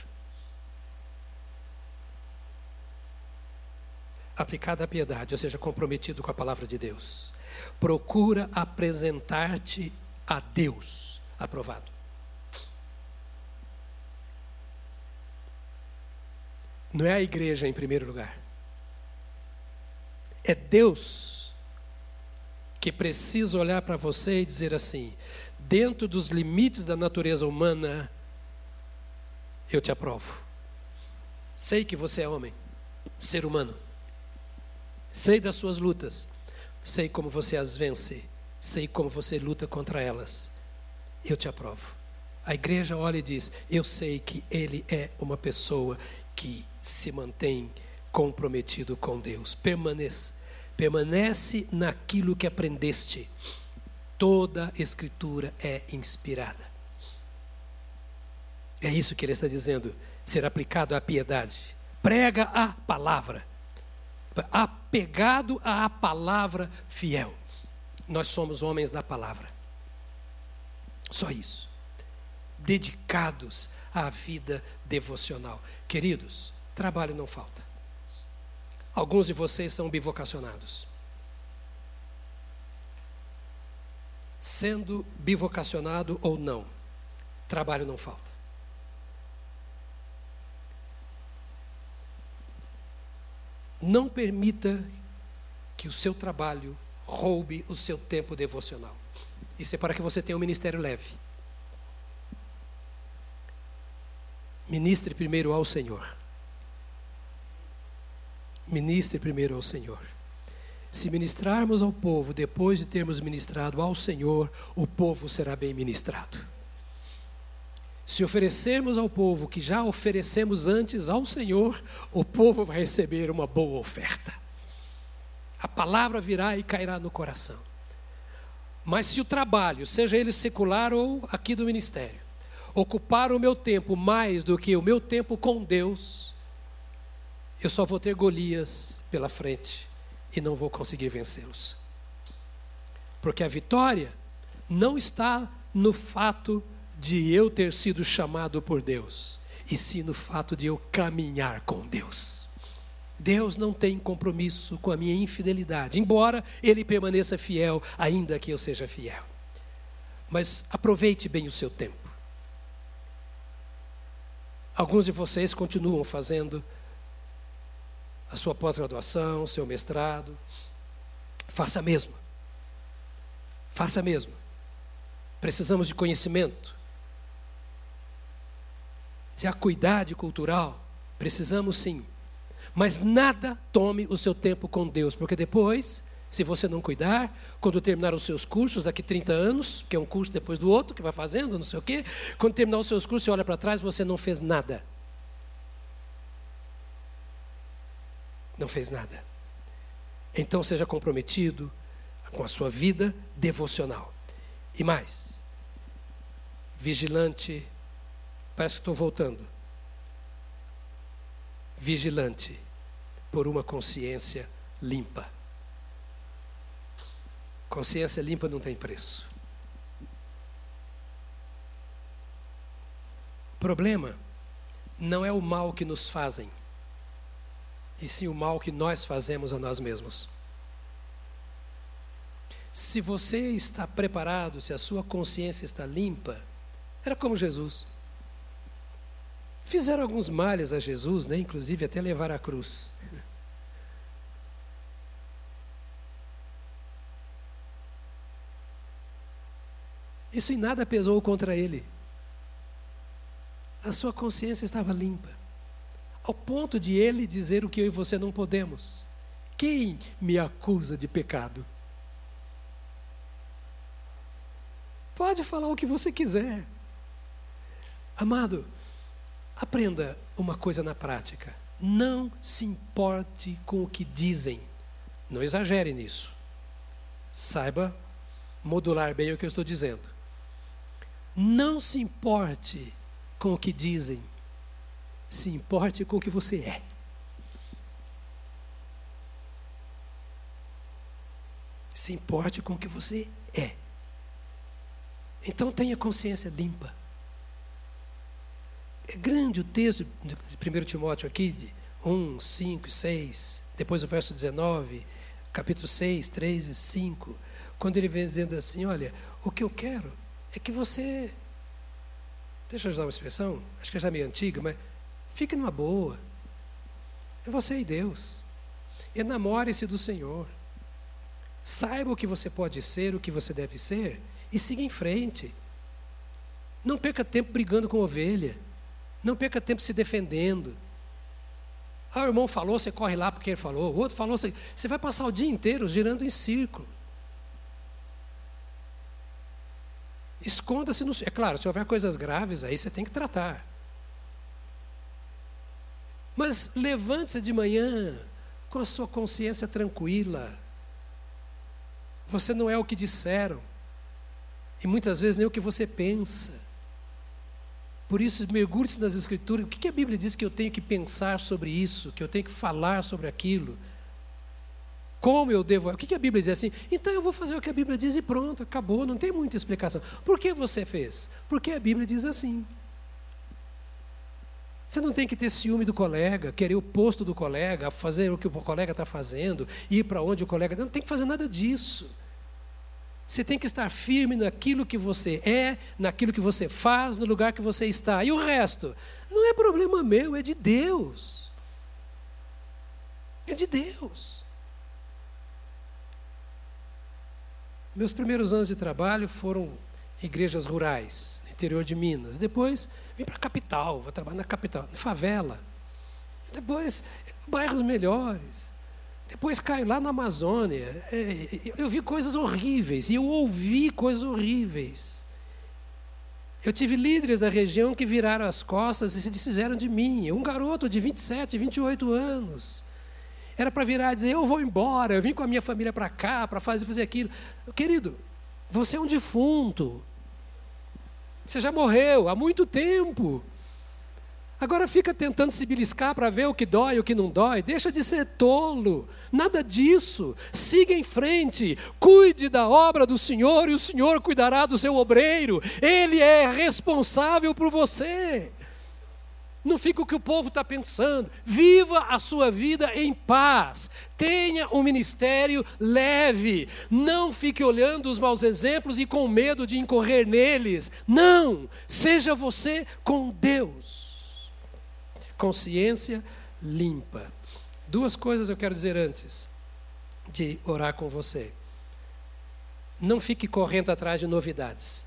Aplicada à piedade, ou seja, comprometido com a palavra de Deus. Procura apresentar-te a Deus aprovado. Não é a igreja em primeiro lugar. É Deus que precisa olhar para você e dizer assim: dentro dos limites da natureza humana, eu te aprovo. Sei que você é homem, ser humano. Sei das suas lutas, sei como você as vence, sei como você luta contra elas. Eu te aprovo. A igreja olha e diz: Eu sei que ele é uma pessoa que se mantém comprometido com Deus. Permanece, permanece naquilo que aprendeste. Toda escritura é inspirada. É isso que ele está dizendo, ser aplicado à piedade prega a palavra, apegado à palavra fiel. Nós somos homens da palavra. Só isso. Dedicados à vida devocional. Queridos, trabalho não falta. Alguns de vocês são bivocacionados. Sendo bivocacionado ou não, trabalho não falta. Não permita que o seu trabalho roube o seu tempo devocional. Isso é para que você tenha um ministério leve. Ministre primeiro ao Senhor. Ministre primeiro ao Senhor. Se ministrarmos ao povo depois de termos ministrado ao Senhor, o povo será bem ministrado. Se oferecermos ao povo que já oferecemos antes ao Senhor, o povo vai receber uma boa oferta. A palavra virá e cairá no coração. Mas se o trabalho, seja ele secular ou aqui do ministério, ocupar o meu tempo mais do que o meu tempo com Deus, eu só vou ter Golias pela frente e não vou conseguir vencê-los. Porque a vitória não está no fato de eu ter sido chamado por Deus, e sim no fato de eu caminhar com Deus. Deus não tem compromisso com a minha infidelidade, embora Ele permaneça fiel, ainda que eu seja fiel. Mas aproveite bem o seu tempo. Alguns de vocês continuam fazendo a sua pós-graduação, seu mestrado. Faça mesmo. Faça mesmo. Precisamos de conhecimento de acuidade cultural, precisamos sim. Mas nada tome o seu tempo com Deus, porque depois, se você não cuidar, quando terminar os seus cursos, daqui 30 anos, que é um curso depois do outro, que vai fazendo, não sei o quê, quando terminar os seus cursos, você olha para trás, você não fez nada. Não fez nada. Então seja comprometido com a sua vida devocional. E mais, vigilante Parece que estou voltando. Vigilante por uma consciência limpa. Consciência limpa não tem preço. O problema não é o mal que nos fazem, e sim o mal que nós fazemos a nós mesmos. Se você está preparado, se a sua consciência está limpa, era como Jesus. Fizeram alguns males a Jesus, né? inclusive até levar a cruz. Isso em nada pesou contra ele. A sua consciência estava limpa, ao ponto de ele dizer o que eu e você não podemos. Quem me acusa de pecado? Pode falar o que você quiser. Amado, Aprenda uma coisa na prática. Não se importe com o que dizem. Não exagere nisso. Saiba modular bem o que eu estou dizendo. Não se importe com o que dizem. Se importe com o que você é. Se importe com o que você é. Então tenha consciência limpa. É grande o texto de 1 Timóteo aqui, de 1, 5 e 6, depois o verso 19, capítulo 6, 3 e 5, quando ele vem dizendo assim: Olha, o que eu quero é que você. Deixa eu usar uma expressão, acho que é já meio antiga, mas fique numa boa. É você e Deus. Enamore-se do Senhor. Saiba o que você pode ser, o que você deve ser, e siga em frente. Não perca tempo brigando com ovelha. Não perca tempo se defendendo. Ah, o irmão falou, você corre lá porque ele falou. O outro falou, você, você vai passar o dia inteiro girando em círculo. Esconda-se no. É claro, se houver coisas graves, aí você tem que tratar. Mas levante-se de manhã com a sua consciência tranquila. Você não é o que disseram. E muitas vezes nem o que você pensa. Por isso, mergulhe-se nas Escrituras. O que a Bíblia diz que eu tenho que pensar sobre isso, que eu tenho que falar sobre aquilo? Como eu devo. O que a Bíblia diz assim? Então eu vou fazer o que a Bíblia diz e pronto, acabou, não tem muita explicação. Por que você fez? Porque a Bíblia diz assim. Você não tem que ter ciúme do colega, querer o posto do colega, fazer o que o colega está fazendo, ir para onde o colega. Não tem que fazer nada disso. Você tem que estar firme naquilo que você é, naquilo que você faz, no lugar que você está. E o resto? Não é problema meu, é de Deus. É de Deus. Meus primeiros anos de trabalho foram em igrejas rurais, no interior de Minas. Depois vim para a capital, vou trabalhar na capital, na favela. Depois, bairros melhores. Depois caio lá na Amazônia. É, eu vi coisas horríveis e eu ouvi coisas horríveis. Eu tive líderes da região que viraram as costas e se desfizeram de mim. Um garoto de 27, 28 anos. Era para virar e dizer: Eu vou embora, eu vim com a minha família para cá para fazer, fazer aquilo. Querido, você é um defunto. Você já morreu há muito tempo. Agora fica tentando se beliscar para ver o que dói e o que não dói. Deixa de ser tolo. Nada disso. Siga em frente. Cuide da obra do Senhor e o Senhor cuidará do seu obreiro. Ele é responsável por você. Não fica o que o povo está pensando. Viva a sua vida em paz. Tenha um ministério leve. Não fique olhando os maus exemplos e com medo de incorrer neles. Não. Seja você com Deus consciência limpa. Duas coisas eu quero dizer antes de orar com você. Não fique correndo atrás de novidades.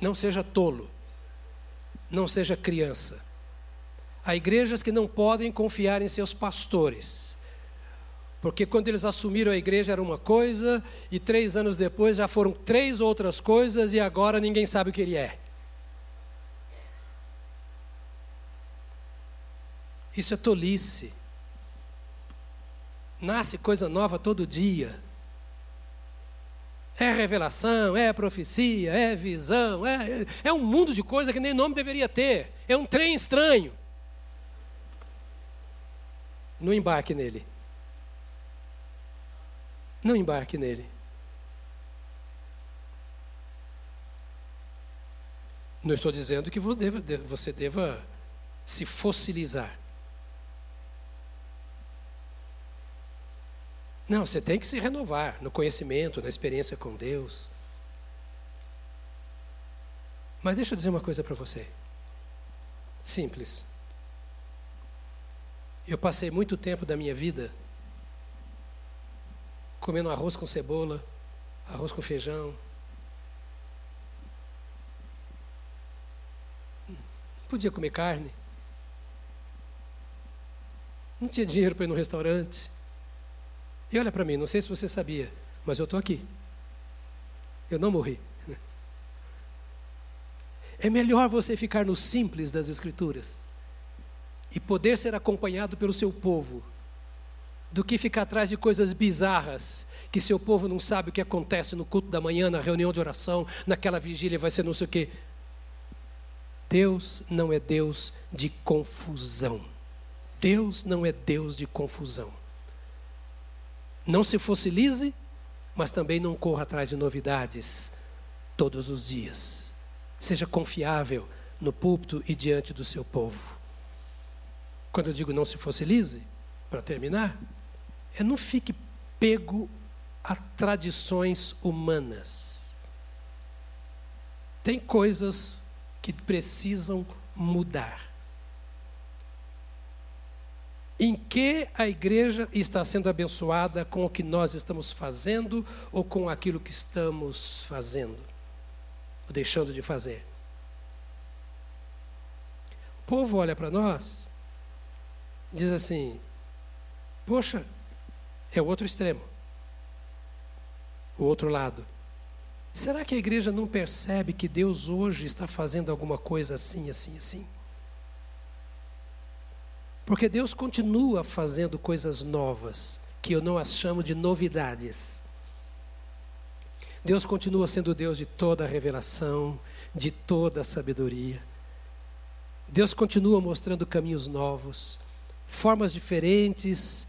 Não seja tolo. Não seja criança. Há igrejas que não podem confiar em seus pastores. Porque quando eles assumiram a igreja era uma coisa, e três anos depois já foram três outras coisas, e agora ninguém sabe o que ele é. Isso é tolice. Nasce coisa nova todo dia. É revelação, é profecia, é visão, é, é um mundo de coisa que nem nome deveria ter. É um trem estranho. Não embarque nele. Não embarque nele. Não estou dizendo que você deva se fossilizar. Não, você tem que se renovar no conhecimento, na experiência com Deus. Mas deixa eu dizer uma coisa para você. Simples. Eu passei muito tempo da minha vida comendo arroz com cebola, arroz com feijão. Podia comer carne. Não tinha dinheiro para ir no restaurante. E olha para mim, não sei se você sabia, mas eu estou aqui. Eu não morri. É melhor você ficar no simples das Escrituras e poder ser acompanhado pelo seu povo do que ficar atrás de coisas bizarras que seu povo não sabe o que acontece no culto da manhã, na reunião de oração, naquela vigília, vai ser não sei o quê. Deus não é Deus de confusão. Deus não é Deus de confusão. Não se fossilize, mas também não corra atrás de novidades todos os dias. Seja confiável no púlpito e diante do seu povo. Quando eu digo não se fossilize, para terminar, é não fique pego a tradições humanas. Tem coisas que precisam mudar. Em que a igreja está sendo abençoada com o que nós estamos fazendo ou com aquilo que estamos fazendo, ou deixando de fazer? O povo olha para nós, diz assim: Poxa, é o outro extremo, o outro lado. Será que a igreja não percebe que Deus hoje está fazendo alguma coisa assim, assim, assim? Porque Deus continua fazendo coisas novas, que eu não as chamo de novidades. Deus continua sendo Deus de toda revelação, de toda sabedoria. Deus continua mostrando caminhos novos, formas diferentes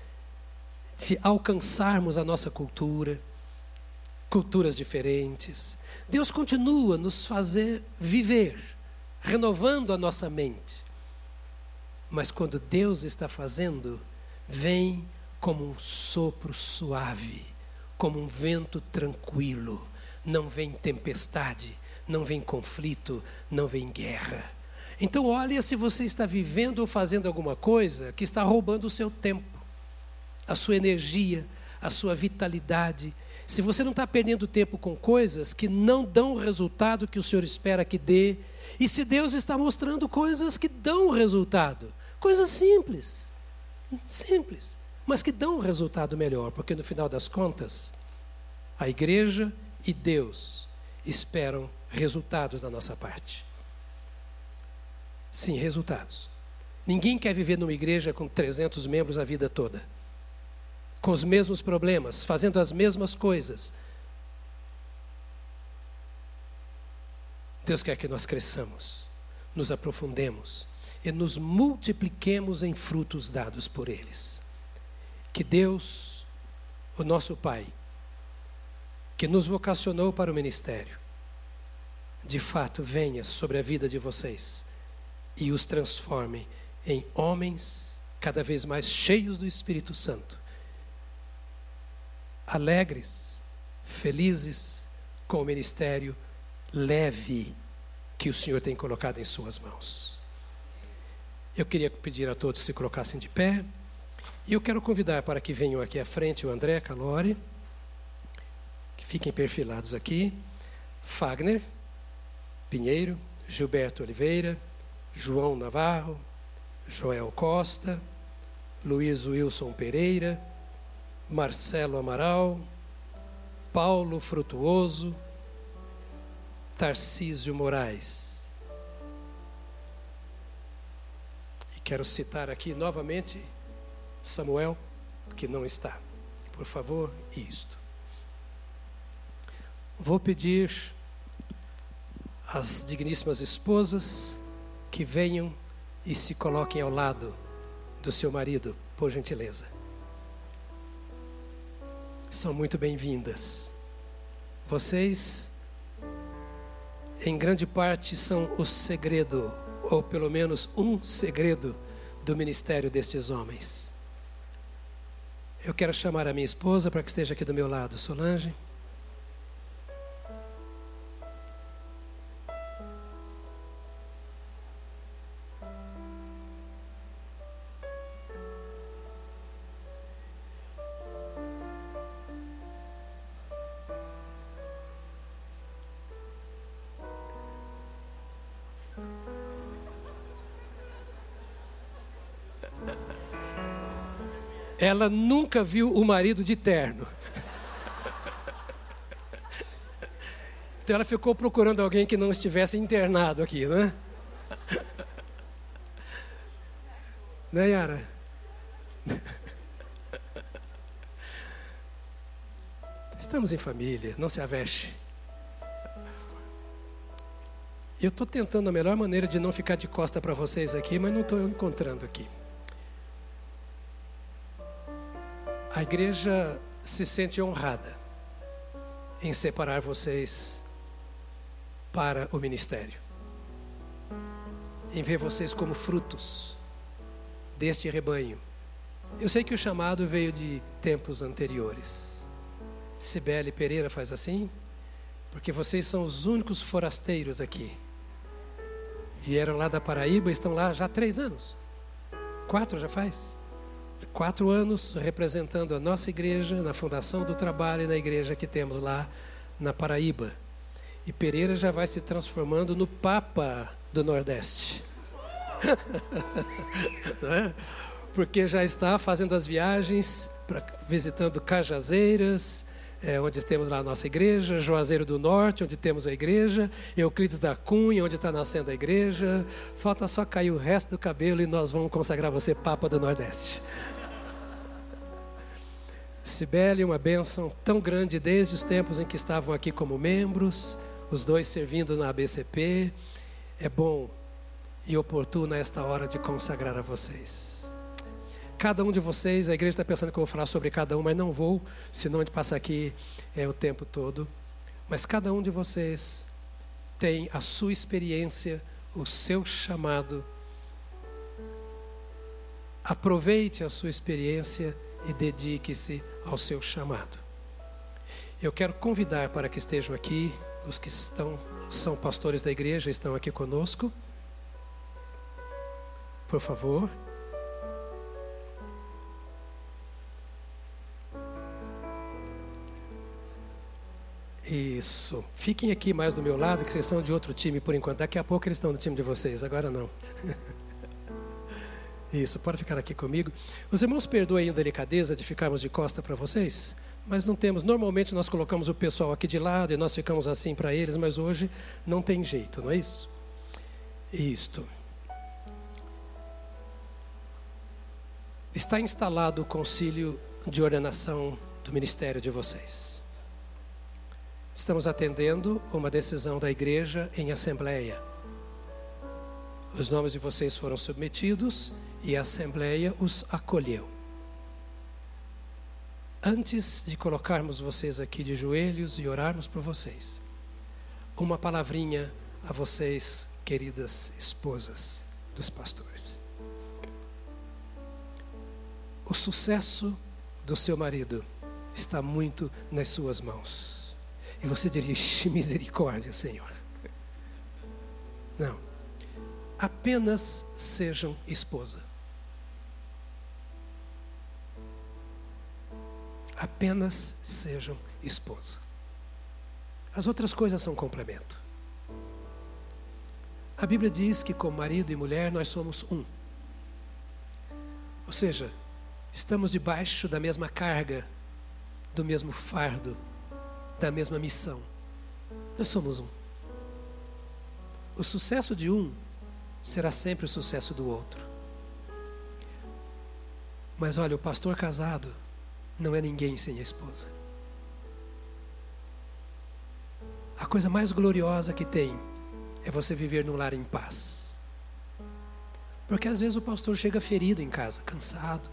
de alcançarmos a nossa cultura, culturas diferentes. Deus continua nos fazer viver, renovando a nossa mente. Mas quando Deus está fazendo, vem como um sopro suave, como um vento tranquilo. Não vem tempestade, não vem conflito, não vem guerra. Então, olha se você está vivendo ou fazendo alguma coisa que está roubando o seu tempo, a sua energia, a sua vitalidade. Se você não está perdendo tempo com coisas que não dão o resultado que o Senhor espera que dê, e se Deus está mostrando coisas que dão resultado, coisas simples, simples, mas que dão um resultado melhor, porque no final das contas, a igreja e Deus esperam resultados da nossa parte. Sim, resultados. Ninguém quer viver numa igreja com 300 membros a vida toda, com os mesmos problemas, fazendo as mesmas coisas. Deus quer que nós cresçamos, nos aprofundemos e nos multipliquemos em frutos dados por eles. Que Deus, o nosso Pai, que nos vocacionou para o ministério, de fato venha sobre a vida de vocês e os transforme em homens cada vez mais cheios do Espírito Santo, alegres, felizes com o ministério leve que o Senhor tem colocado em Suas mãos. Eu queria pedir a todos se colocassem de pé. E eu quero convidar para que venham aqui à frente o André Calori, que fiquem perfilados aqui, Fagner Pinheiro, Gilberto Oliveira, João Navarro, Joel Costa, Luiz Wilson Pereira, Marcelo Amaral, Paulo Frutuoso, Tarcísio Moraes. Quero citar aqui novamente Samuel, que não está. Por favor, isto. Vou pedir às digníssimas esposas que venham e se coloquem ao lado do seu marido, por gentileza. São muito bem-vindas. Vocês, em grande parte, são o segredo, ou pelo menos um segredo, do ministério destes homens. Eu quero chamar a minha esposa para que esteja aqui do meu lado, Solange. Ela nunca viu o marido de terno. Então ela ficou procurando alguém que não estivesse internado aqui, né? Né, Yara? Estamos em família, não se aveste. Eu estou tentando a melhor maneira de não ficar de costa para vocês aqui, mas não estou encontrando aqui. A igreja se sente honrada em separar vocês para o ministério, em ver vocês como frutos deste rebanho. Eu sei que o chamado veio de tempos anteriores. Cibele Pereira faz assim, porque vocês são os únicos forasteiros aqui. Vieram lá da Paraíba, estão lá já há três anos. Quatro já faz? Quatro anos representando a nossa igreja na Fundação do Trabalho e na igreja que temos lá na Paraíba. E Pereira já vai se transformando no Papa do Nordeste. é? Porque já está fazendo as viagens, pra, visitando Cajazeiras, é, onde temos lá a nossa igreja, Juazeiro do Norte, onde temos a igreja, Euclides da Cunha, onde está nascendo a igreja. Falta só cair o resto do cabelo e nós vamos consagrar você Papa do Nordeste. Cibele, uma bênção tão grande desde os tempos em que estavam aqui como membros, os dois servindo na ABCP. É bom e oportuno esta hora de consagrar a vocês. Cada um de vocês, a igreja está pensando que eu vou falar sobre cada um, mas não vou, senão a gente passa aqui é, o tempo todo. Mas cada um de vocês tem a sua experiência, o seu chamado. Aproveite a sua experiência e dedique-se ao seu chamado. Eu quero convidar para que estejam aqui os que estão são pastores da igreja, estão aqui conosco. Por favor. Isso. Fiquem aqui mais do meu lado, que vocês são de outro time por enquanto. Daqui a pouco eles estão no time de vocês, agora não. Isso, pode ficar aqui comigo. Os irmãos perdoem a delicadeza de ficarmos de costa para vocês, mas não temos. Normalmente nós colocamos o pessoal aqui de lado e nós ficamos assim para eles, mas hoje não tem jeito, não é isso? Isto. Está instalado o concílio de ordenação do ministério de vocês. Estamos atendendo uma decisão da igreja em assembleia. Os nomes de vocês foram submetidos e a Assembleia os acolheu. Antes de colocarmos vocês aqui de joelhos e orarmos por vocês, uma palavrinha a vocês, queridas esposas dos pastores. O sucesso do seu marido está muito nas suas mãos. E você diria, misericórdia, Senhor. Não. Apenas sejam esposa. Apenas sejam esposa. As outras coisas são complemento. A Bíblia diz que, como marido e mulher, nós somos um. Ou seja, estamos debaixo da mesma carga, do mesmo fardo, da mesma missão. Nós somos um. O sucesso de um será sempre o sucesso do outro. Mas olha, o pastor casado não é ninguém sem a esposa. A coisa mais gloriosa que tem é você viver num lar em paz. Porque às vezes o pastor chega ferido em casa, cansado.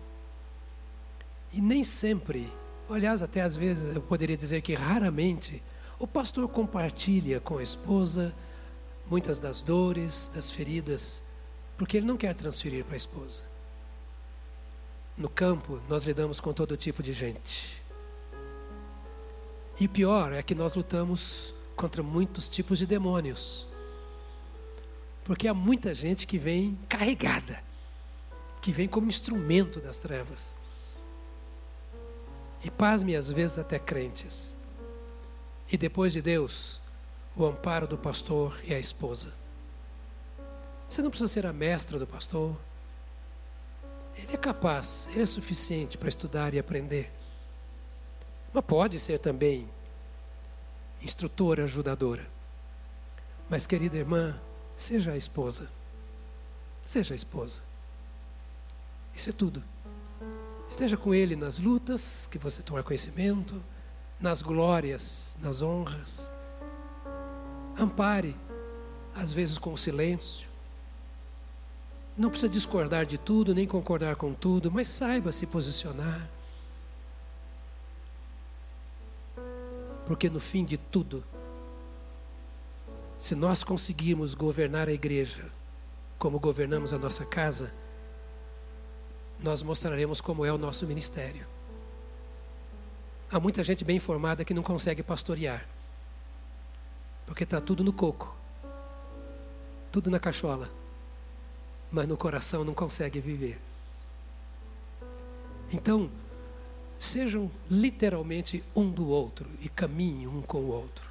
E nem sempre, aliás, até às vezes eu poderia dizer que raramente, o pastor compartilha com a esposa muitas das dores, das feridas, porque ele não quer transferir para a esposa. No campo, nós lidamos com todo tipo de gente. E pior é que nós lutamos contra muitos tipos de demônios. Porque há muita gente que vem carregada, que vem como instrumento das trevas. E pasme às vezes até crentes. E depois de Deus, o amparo do pastor e a esposa. Você não precisa ser a mestra do pastor, ele é capaz, ele é suficiente para estudar e aprender. Mas pode ser também instrutora, ajudadora. Mas, querida irmã, seja a esposa. Seja a esposa. Isso é tudo. Esteja com ele nas lutas que você tomar conhecimento, nas glórias, nas honras. Ampare, às vezes com silêncio. Não precisa discordar de tudo, nem concordar com tudo, mas saiba se posicionar. Porque no fim de tudo, se nós conseguirmos governar a igreja como governamos a nossa casa, nós mostraremos como é o nosso ministério. Há muita gente bem informada que não consegue pastorear, porque está tudo no coco, tudo na cachola mas no coração não consegue viver. Então, sejam literalmente um do outro e caminhem um com o outro.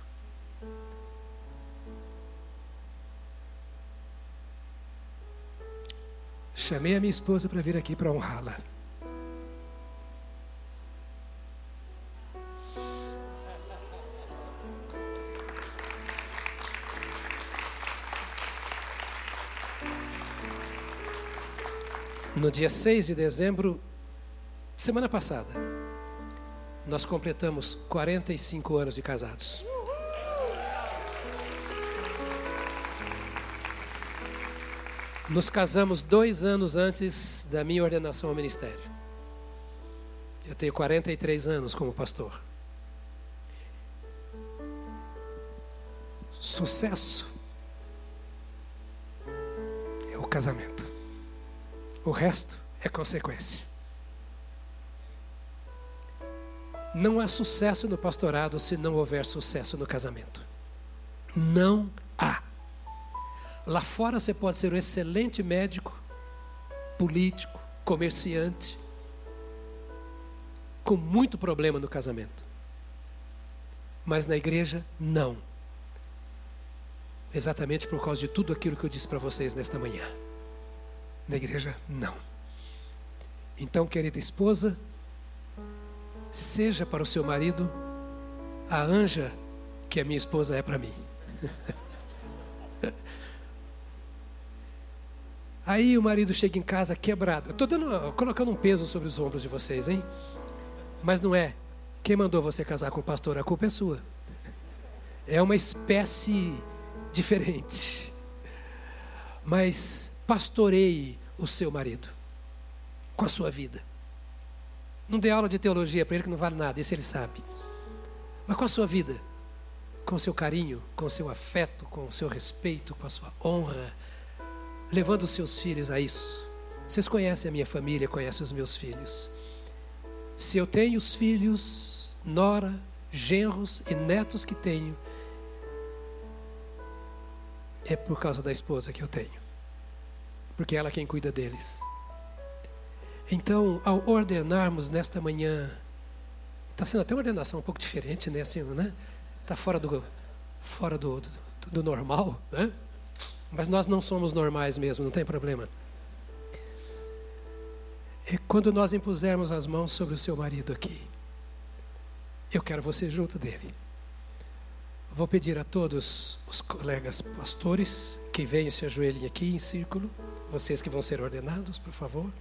Chamei a minha esposa para vir aqui para honrá-la. No dia 6 de dezembro, semana passada, nós completamos 45 anos de casados. Nos casamos dois anos antes da minha ordenação ao ministério. Eu tenho 43 anos como pastor. Sucesso é o casamento. O resto é consequência. Não há sucesso no pastorado se não houver sucesso no casamento. Não há. Lá fora você pode ser um excelente médico, político, comerciante, com muito problema no casamento. Mas na igreja, não. Exatamente por causa de tudo aquilo que eu disse para vocês nesta manhã. Na igreja, não. Então, querida esposa, seja para o seu marido a anja que a minha esposa é para mim. Aí o marido chega em casa quebrado. Estou colocando um peso sobre os ombros de vocês, hein? Mas não é. Quem mandou você casar com o pastor? A culpa é sua. É uma espécie diferente. Mas pastoreie o seu marido com a sua vida. Não dê aula de teologia para ele que não vale nada, isso ele sabe. Mas com a sua vida, com o seu carinho, com o seu afeto, com o seu respeito, com a sua honra, levando os seus filhos a isso. Vocês conhecem a minha família, conhecem os meus filhos. Se eu tenho os filhos, nora, genros e netos que tenho, é por causa da esposa que eu tenho. Porque ela é quem cuida deles. Então, ao ordenarmos nesta manhã, está sendo até uma ordenação um pouco diferente, né? Assim, né? Está fora do, fora do, do, do normal, né? Mas nós não somos normais mesmo, não tem problema. É quando nós impusermos as mãos sobre o seu marido aqui, eu quero você junto dele. Vou pedir a todos os colegas pastores que venham se ajoelhem aqui em círculo, vocês que vão ser ordenados, por favor,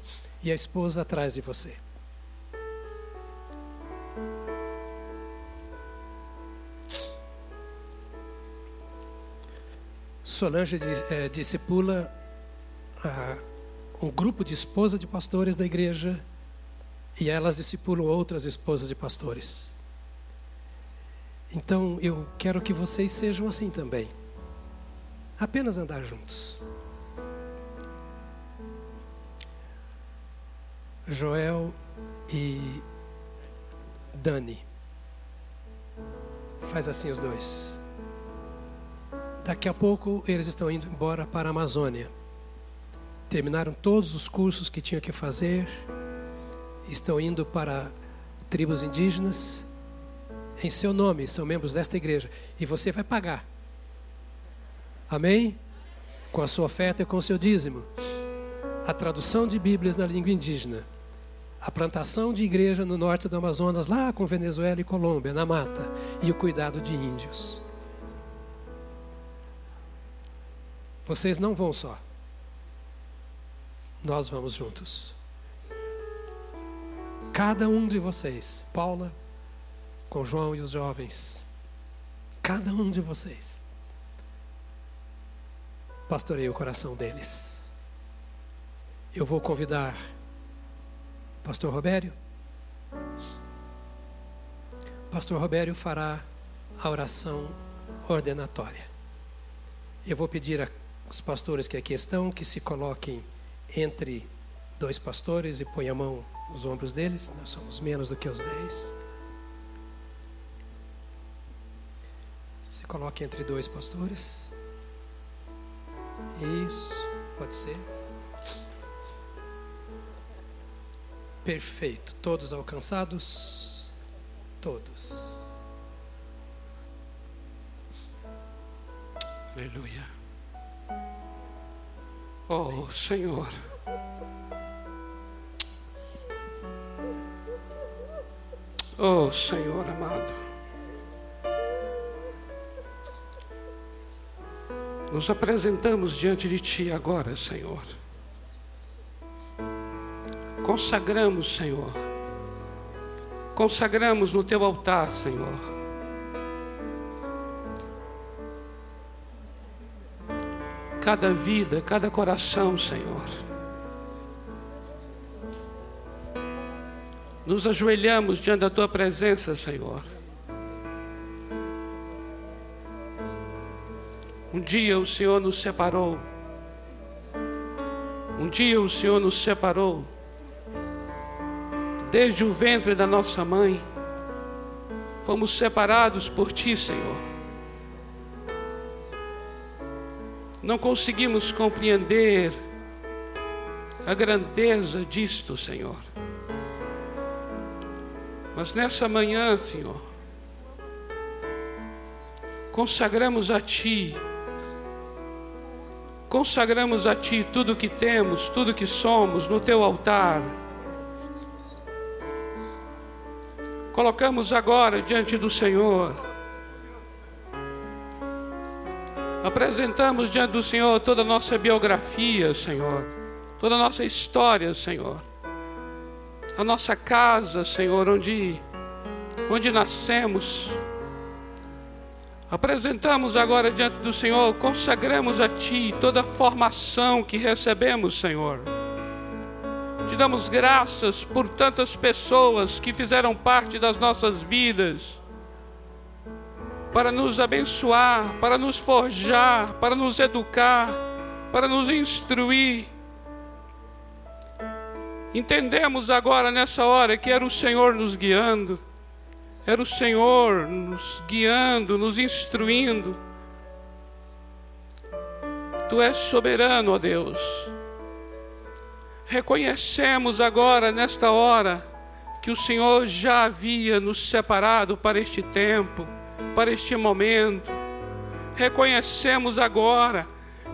e a esposa atrás de você. Solange é, discipula a, um grupo de esposas de pastores da igreja e elas discipulam outras esposas de pastores. Então eu quero que vocês sejam assim também. Apenas andar juntos. Joel e Dani. Faz assim os dois. Daqui a pouco eles estão indo embora para a Amazônia. Terminaram todos os cursos que tinham que fazer. Estão indo para tribos indígenas. Em seu nome, são membros desta igreja. E você vai pagar. Amém? Com a sua oferta e com o seu dízimo. A tradução de Bíblias na língua indígena. A plantação de igreja no norte do Amazonas, lá com Venezuela e Colômbia, na mata. E o cuidado de índios. Vocês não vão só. Nós vamos juntos. Cada um de vocês, Paula, com João e os jovens, cada um de vocês, pastorei o coração deles. Eu vou convidar Pastor Robério. Pastor Robério fará a oração ordenatória. Eu vou pedir a os pastores que aqui estão, que se coloquem entre dois pastores e põe a mão nos ombros deles. Nós somos menos do que os dez. Se coloque entre dois pastores. Isso, pode ser. Perfeito. Todos alcançados? Todos. Aleluia. Oh, Senhor. Oh, Senhor amado. Nos apresentamos diante de Ti agora, Senhor. Consagramos, Senhor. consagramos no teu altar, Senhor. Cada vida, cada coração, Senhor. Nos ajoelhamos diante da tua presença, Senhor. Um dia o Senhor nos separou. Um dia o Senhor nos separou desde o ventre da nossa mãe, fomos separados por Ti, Senhor. Não conseguimos compreender a grandeza disto, Senhor. Mas nessa manhã, Senhor, consagramos a Ti, consagramos a Ti tudo que temos, tudo que somos no Teu altar colocamos agora diante do Senhor. Apresentamos diante do Senhor toda a nossa biografia, Senhor, toda a nossa história, Senhor. A nossa casa, Senhor, onde onde nascemos. Apresentamos agora diante do Senhor, consagramos a Ti toda a formação que recebemos, Senhor te damos graças por tantas pessoas que fizeram parte das nossas vidas para nos abençoar, para nos forjar, para nos educar, para nos instruir. Entendemos agora nessa hora que era o Senhor nos guiando, era o Senhor nos guiando, nos instruindo. Tu és soberano, ó Deus. Reconhecemos agora, nesta hora, que o Senhor já havia nos separado para este tempo, para este momento. Reconhecemos agora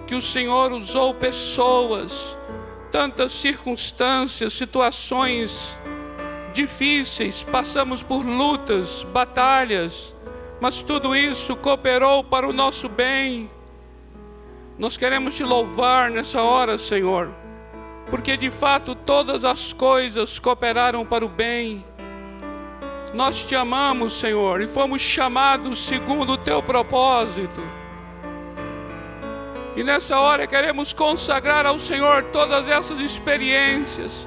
que o Senhor usou pessoas, tantas circunstâncias, situações difíceis, passamos por lutas, batalhas, mas tudo isso cooperou para o nosso bem. Nós queremos te louvar nessa hora, Senhor porque de fato todas as coisas cooperaram para o bem. Nós te amamos, Senhor, e fomos chamados segundo o teu propósito. E nessa hora queremos consagrar ao Senhor todas essas experiências.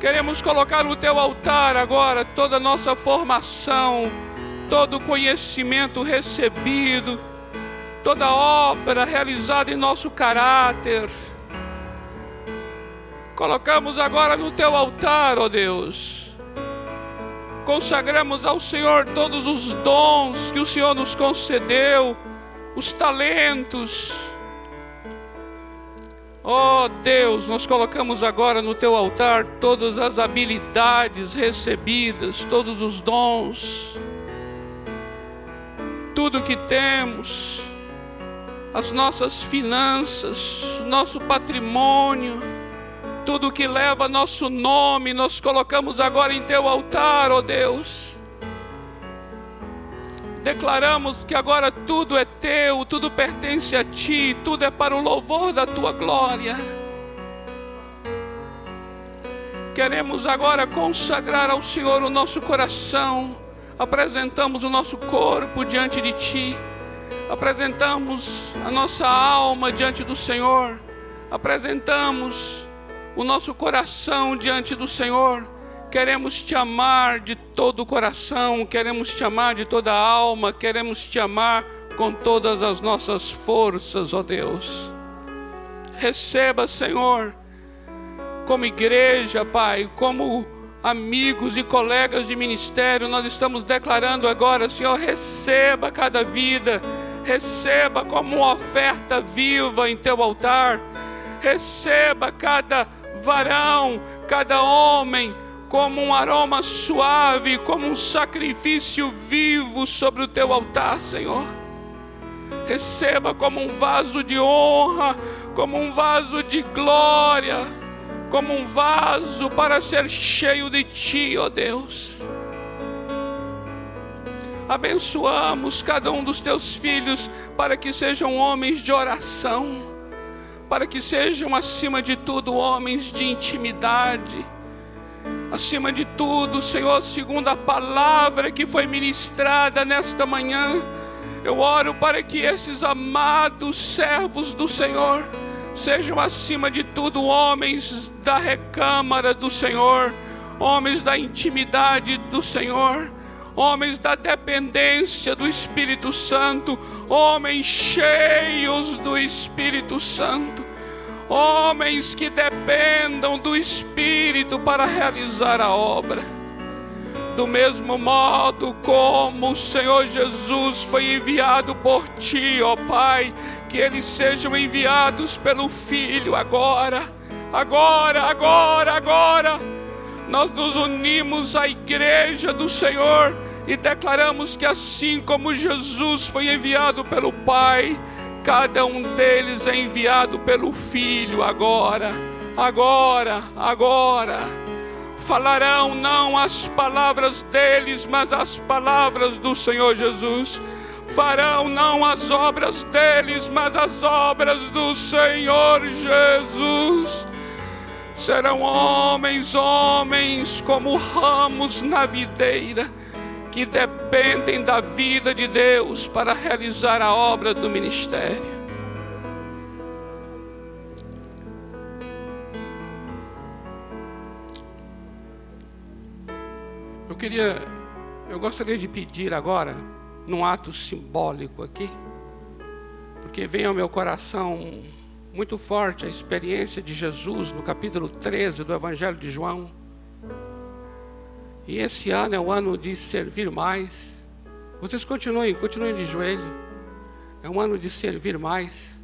Queremos colocar no teu altar agora toda a nossa formação, todo o conhecimento recebido, toda obra realizada em nosso caráter colocamos agora no teu altar, ó Deus. Consagramos ao Senhor todos os dons que o Senhor nos concedeu, os talentos. Ó Deus, nós colocamos agora no teu altar todas as habilidades recebidas, todos os dons, tudo que temos, as nossas finanças, nosso patrimônio tudo que leva nosso nome, nós colocamos agora em teu altar, ó oh Deus. Declaramos que agora tudo é teu, tudo pertence a ti, tudo é para o louvor da tua glória. Queremos agora consagrar ao Senhor o nosso coração, apresentamos o nosso corpo diante de ti, apresentamos a nossa alma diante do Senhor, apresentamos o nosso coração diante do Senhor. Queremos te amar de todo o coração, queremos te amar de toda a alma, queremos te amar com todas as nossas forças, ó Deus. Receba, Senhor, como igreja, Pai, como amigos e colegas de ministério, nós estamos declarando agora, Senhor, receba cada vida, receba como uma oferta viva em teu altar, receba cada varão, cada homem, como um aroma suave, como um sacrifício vivo sobre o teu altar, Senhor. Receba como um vaso de honra, como um vaso de glória, como um vaso para ser cheio de ti, ó Deus. Abençoamos cada um dos teus filhos para que sejam homens de oração para que sejam, acima de tudo, homens de intimidade, Acima de tudo, Senhor, segundo a palavra que foi ministrada nesta manhã, eu oro para que esses amados servos do Senhor sejam, acima de tudo, homens da recâmara do Senhor, homens da intimidade do Senhor, homens da dependência do Espírito Santo, homens cheios do Espírito Santo, homens que dependam do Espírito para realizar a obra do mesmo modo como o Senhor Jesus foi enviado por ti, ó Pai, que eles sejam enviados pelo Filho agora, agora, agora, agora. Nós nos unimos à igreja do Senhor e declaramos que assim como Jesus foi enviado pelo Pai, cada um deles é enviado pelo Filho agora, agora, agora falarão não as palavras deles, mas as palavras do Senhor Jesus. Farão não as obras deles, mas as obras do Senhor Jesus. Serão homens, homens como ramos na videira, que dependem da vida de Deus para realizar a obra do ministério. queria, eu gostaria de pedir agora, num ato simbólico aqui, porque vem ao meu coração muito forte a experiência de Jesus no capítulo 13 do Evangelho de João. E esse ano é o ano de servir mais. Vocês continuem, continuem de joelho. É um ano de servir mais.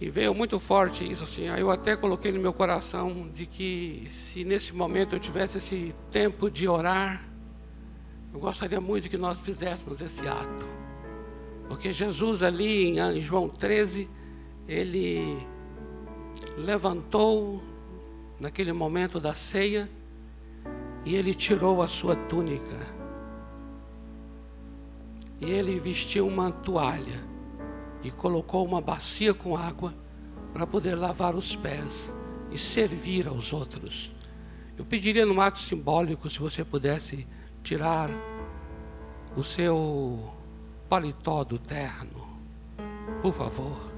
E veio muito forte isso assim. Eu até coloquei no meu coração de que se nesse momento eu tivesse esse tempo de orar, eu gostaria muito que nós fizéssemos esse ato. Porque Jesus ali em João 13, ele levantou naquele momento da ceia e ele tirou a sua túnica. E ele vestiu uma toalha e colocou uma bacia com água para poder lavar os pés e servir aos outros. Eu pediria no ato simbólico se você pudesse tirar o seu paletó do terno, por favor.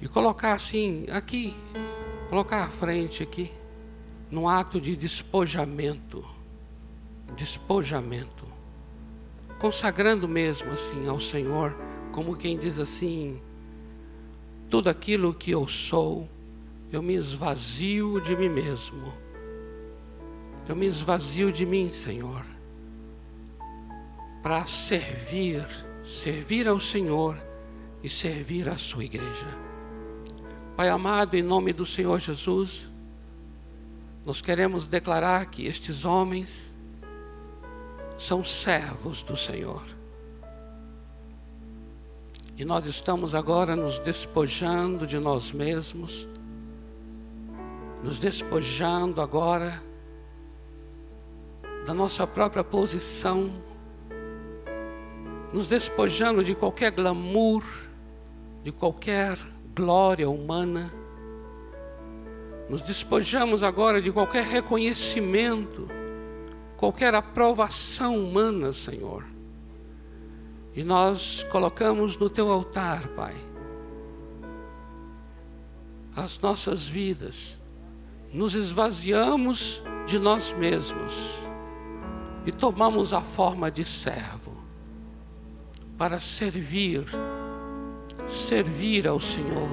E colocar assim, aqui, colocar à frente aqui, num ato de despojamento. Despojamento consagrando mesmo assim ao Senhor, como quem diz assim: tudo aquilo que eu sou, eu me esvazio de mim mesmo. Eu me esvazio de mim, Senhor, para servir, servir ao Senhor e servir à sua igreja. Pai amado, em nome do Senhor Jesus, nós queremos declarar que estes homens são servos do Senhor. E nós estamos agora nos despojando de nós mesmos, nos despojando agora da nossa própria posição, nos despojando de qualquer glamour, de qualquer glória humana, nos despojamos agora de qualquer reconhecimento qualquer aprovação humana, Senhor. E nós colocamos no teu altar, Pai, as nossas vidas, nos esvaziamos de nós mesmos e tomamos a forma de servo para servir, servir ao Senhor,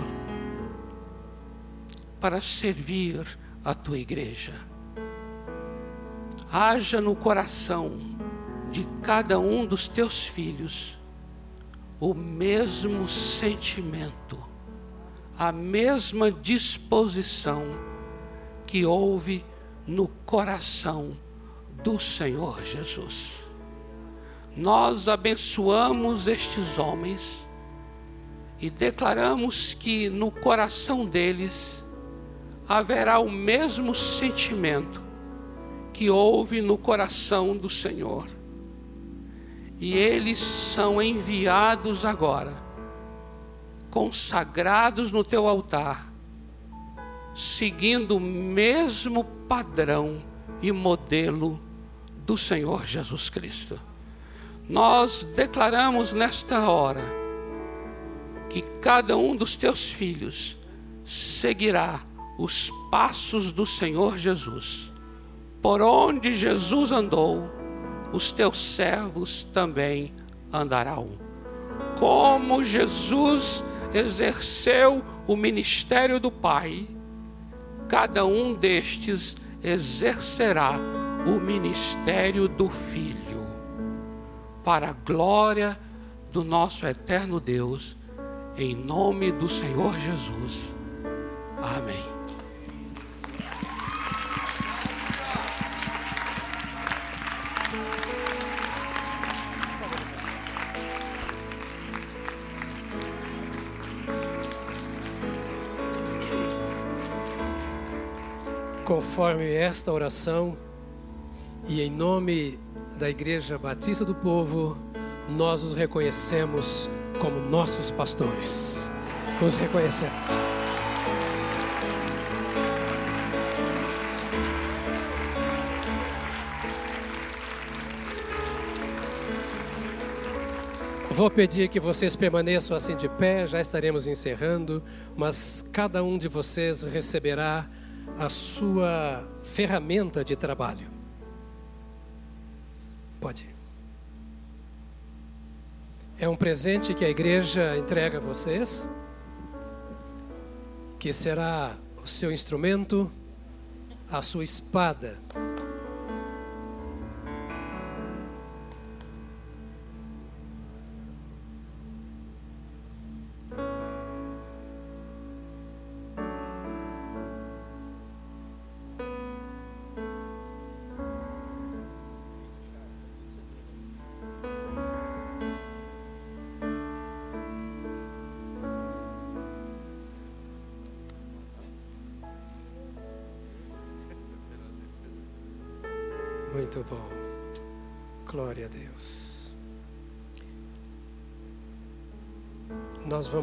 para servir a tua igreja haja no coração de cada um dos teus filhos o mesmo sentimento, a mesma disposição que houve no coração do Senhor Jesus. Nós abençoamos estes homens e declaramos que no coração deles haverá o mesmo sentimento que houve no coração do Senhor. E eles são enviados agora, consagrados no teu altar, seguindo o mesmo padrão e modelo do Senhor Jesus Cristo. Nós declaramos nesta hora que cada um dos teus filhos seguirá os passos do Senhor Jesus. Por onde Jesus andou, os teus servos também andarão. Como Jesus exerceu o ministério do Pai, cada um destes exercerá o ministério do Filho, para a glória do nosso eterno Deus, em nome do Senhor Jesus. Amém. Conforme esta oração, e em nome da Igreja Batista do Povo, nós os reconhecemos como nossos pastores. Os reconhecemos. Vou pedir que vocês permaneçam assim de pé, já estaremos encerrando, mas cada um de vocês receberá a sua ferramenta de trabalho. Pode. É um presente que a igreja entrega a vocês, que será o seu instrumento, a sua espada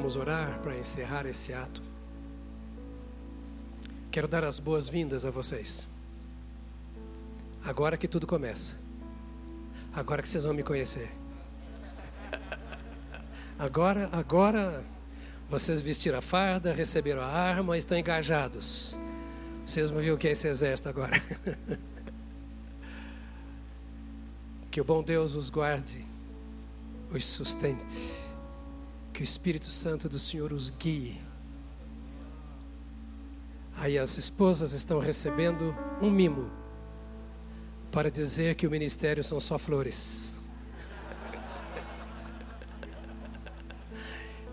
vamos orar para encerrar esse ato. Quero dar as boas-vindas a vocês. Agora que tudo começa. Agora que vocês vão me conhecer. Agora, agora vocês vestiram a farda, receberam a arma, estão engajados. Vocês vão ver o que é esse exército agora. Que o bom Deus os guarde, os sustente, que o Espírito Santo do Senhor os guie. Aí as esposas estão recebendo um mimo para dizer que o ministério são só flores.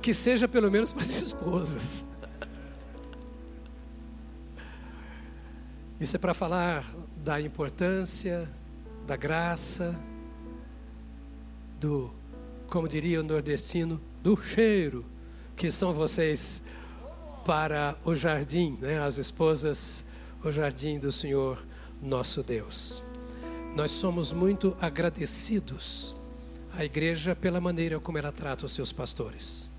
Que seja pelo menos para as esposas. Isso é para falar da importância, da graça, do, como diria o nordestino, do cheiro que são vocês para o jardim, né? as esposas, o jardim do Senhor nosso Deus. Nós somos muito agradecidos à igreja pela maneira como ela trata os seus pastores.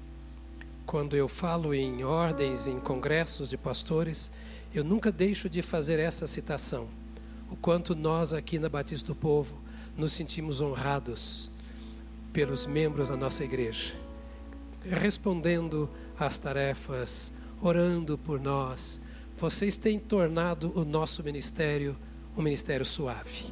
Quando eu falo em ordens, em congressos de pastores, eu nunca deixo de fazer essa citação. O quanto nós aqui na Batista do Povo nos sentimos honrados pelos membros da nossa igreja, respondendo às tarefas, orando por nós. Vocês têm tornado o nosso ministério um ministério suave.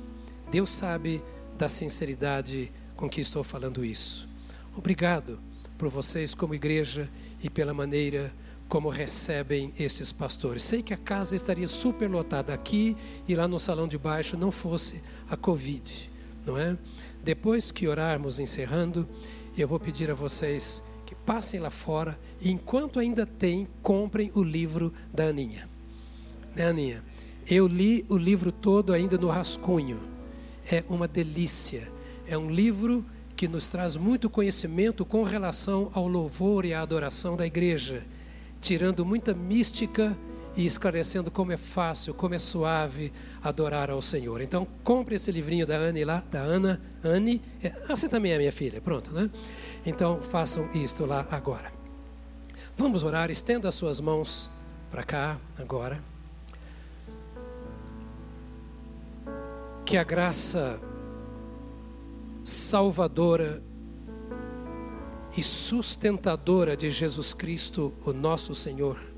Deus sabe da sinceridade com que estou falando isso. Obrigado por vocês, como igreja, e pela maneira como recebem esses pastores. Sei que a casa estaria super lotada aqui e lá no salão de baixo não fosse a Covid, não é? Depois que orarmos encerrando, eu vou pedir a vocês passem lá fora e enquanto ainda tem, comprem o livro da Aninha. Né, Aninha? Eu li o livro todo ainda no rascunho. É uma delícia. É um livro que nos traz muito conhecimento com relação ao louvor e à adoração da igreja, tirando muita mística e esclarecendo como é fácil, como é suave adorar ao Senhor. Então, compre esse livrinho da Anne lá, da Ana, Anne. É, ah, você também é minha filha, pronto, né? Então, façam isto lá agora. Vamos orar, estenda as suas mãos para cá agora. Que a graça salvadora e sustentadora de Jesus Cristo, o nosso Senhor,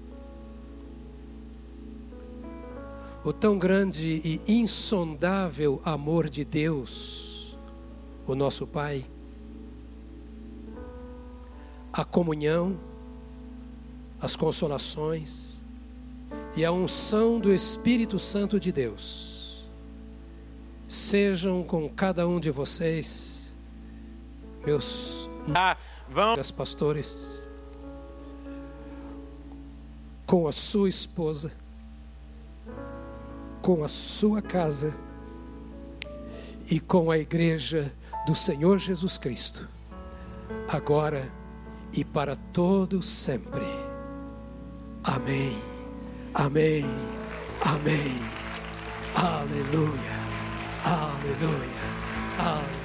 o tão grande e insondável amor de Deus, o nosso Pai, a comunhão, as consolações e a unção do Espírito Santo de Deus sejam com cada um de vocês, meus ah, vão. pastores, com a sua esposa, com a sua casa e com a igreja do Senhor Jesus Cristo, agora e para todo sempre. Amém. Amém. Amém. Aleluia. Aleluia. Aleluia.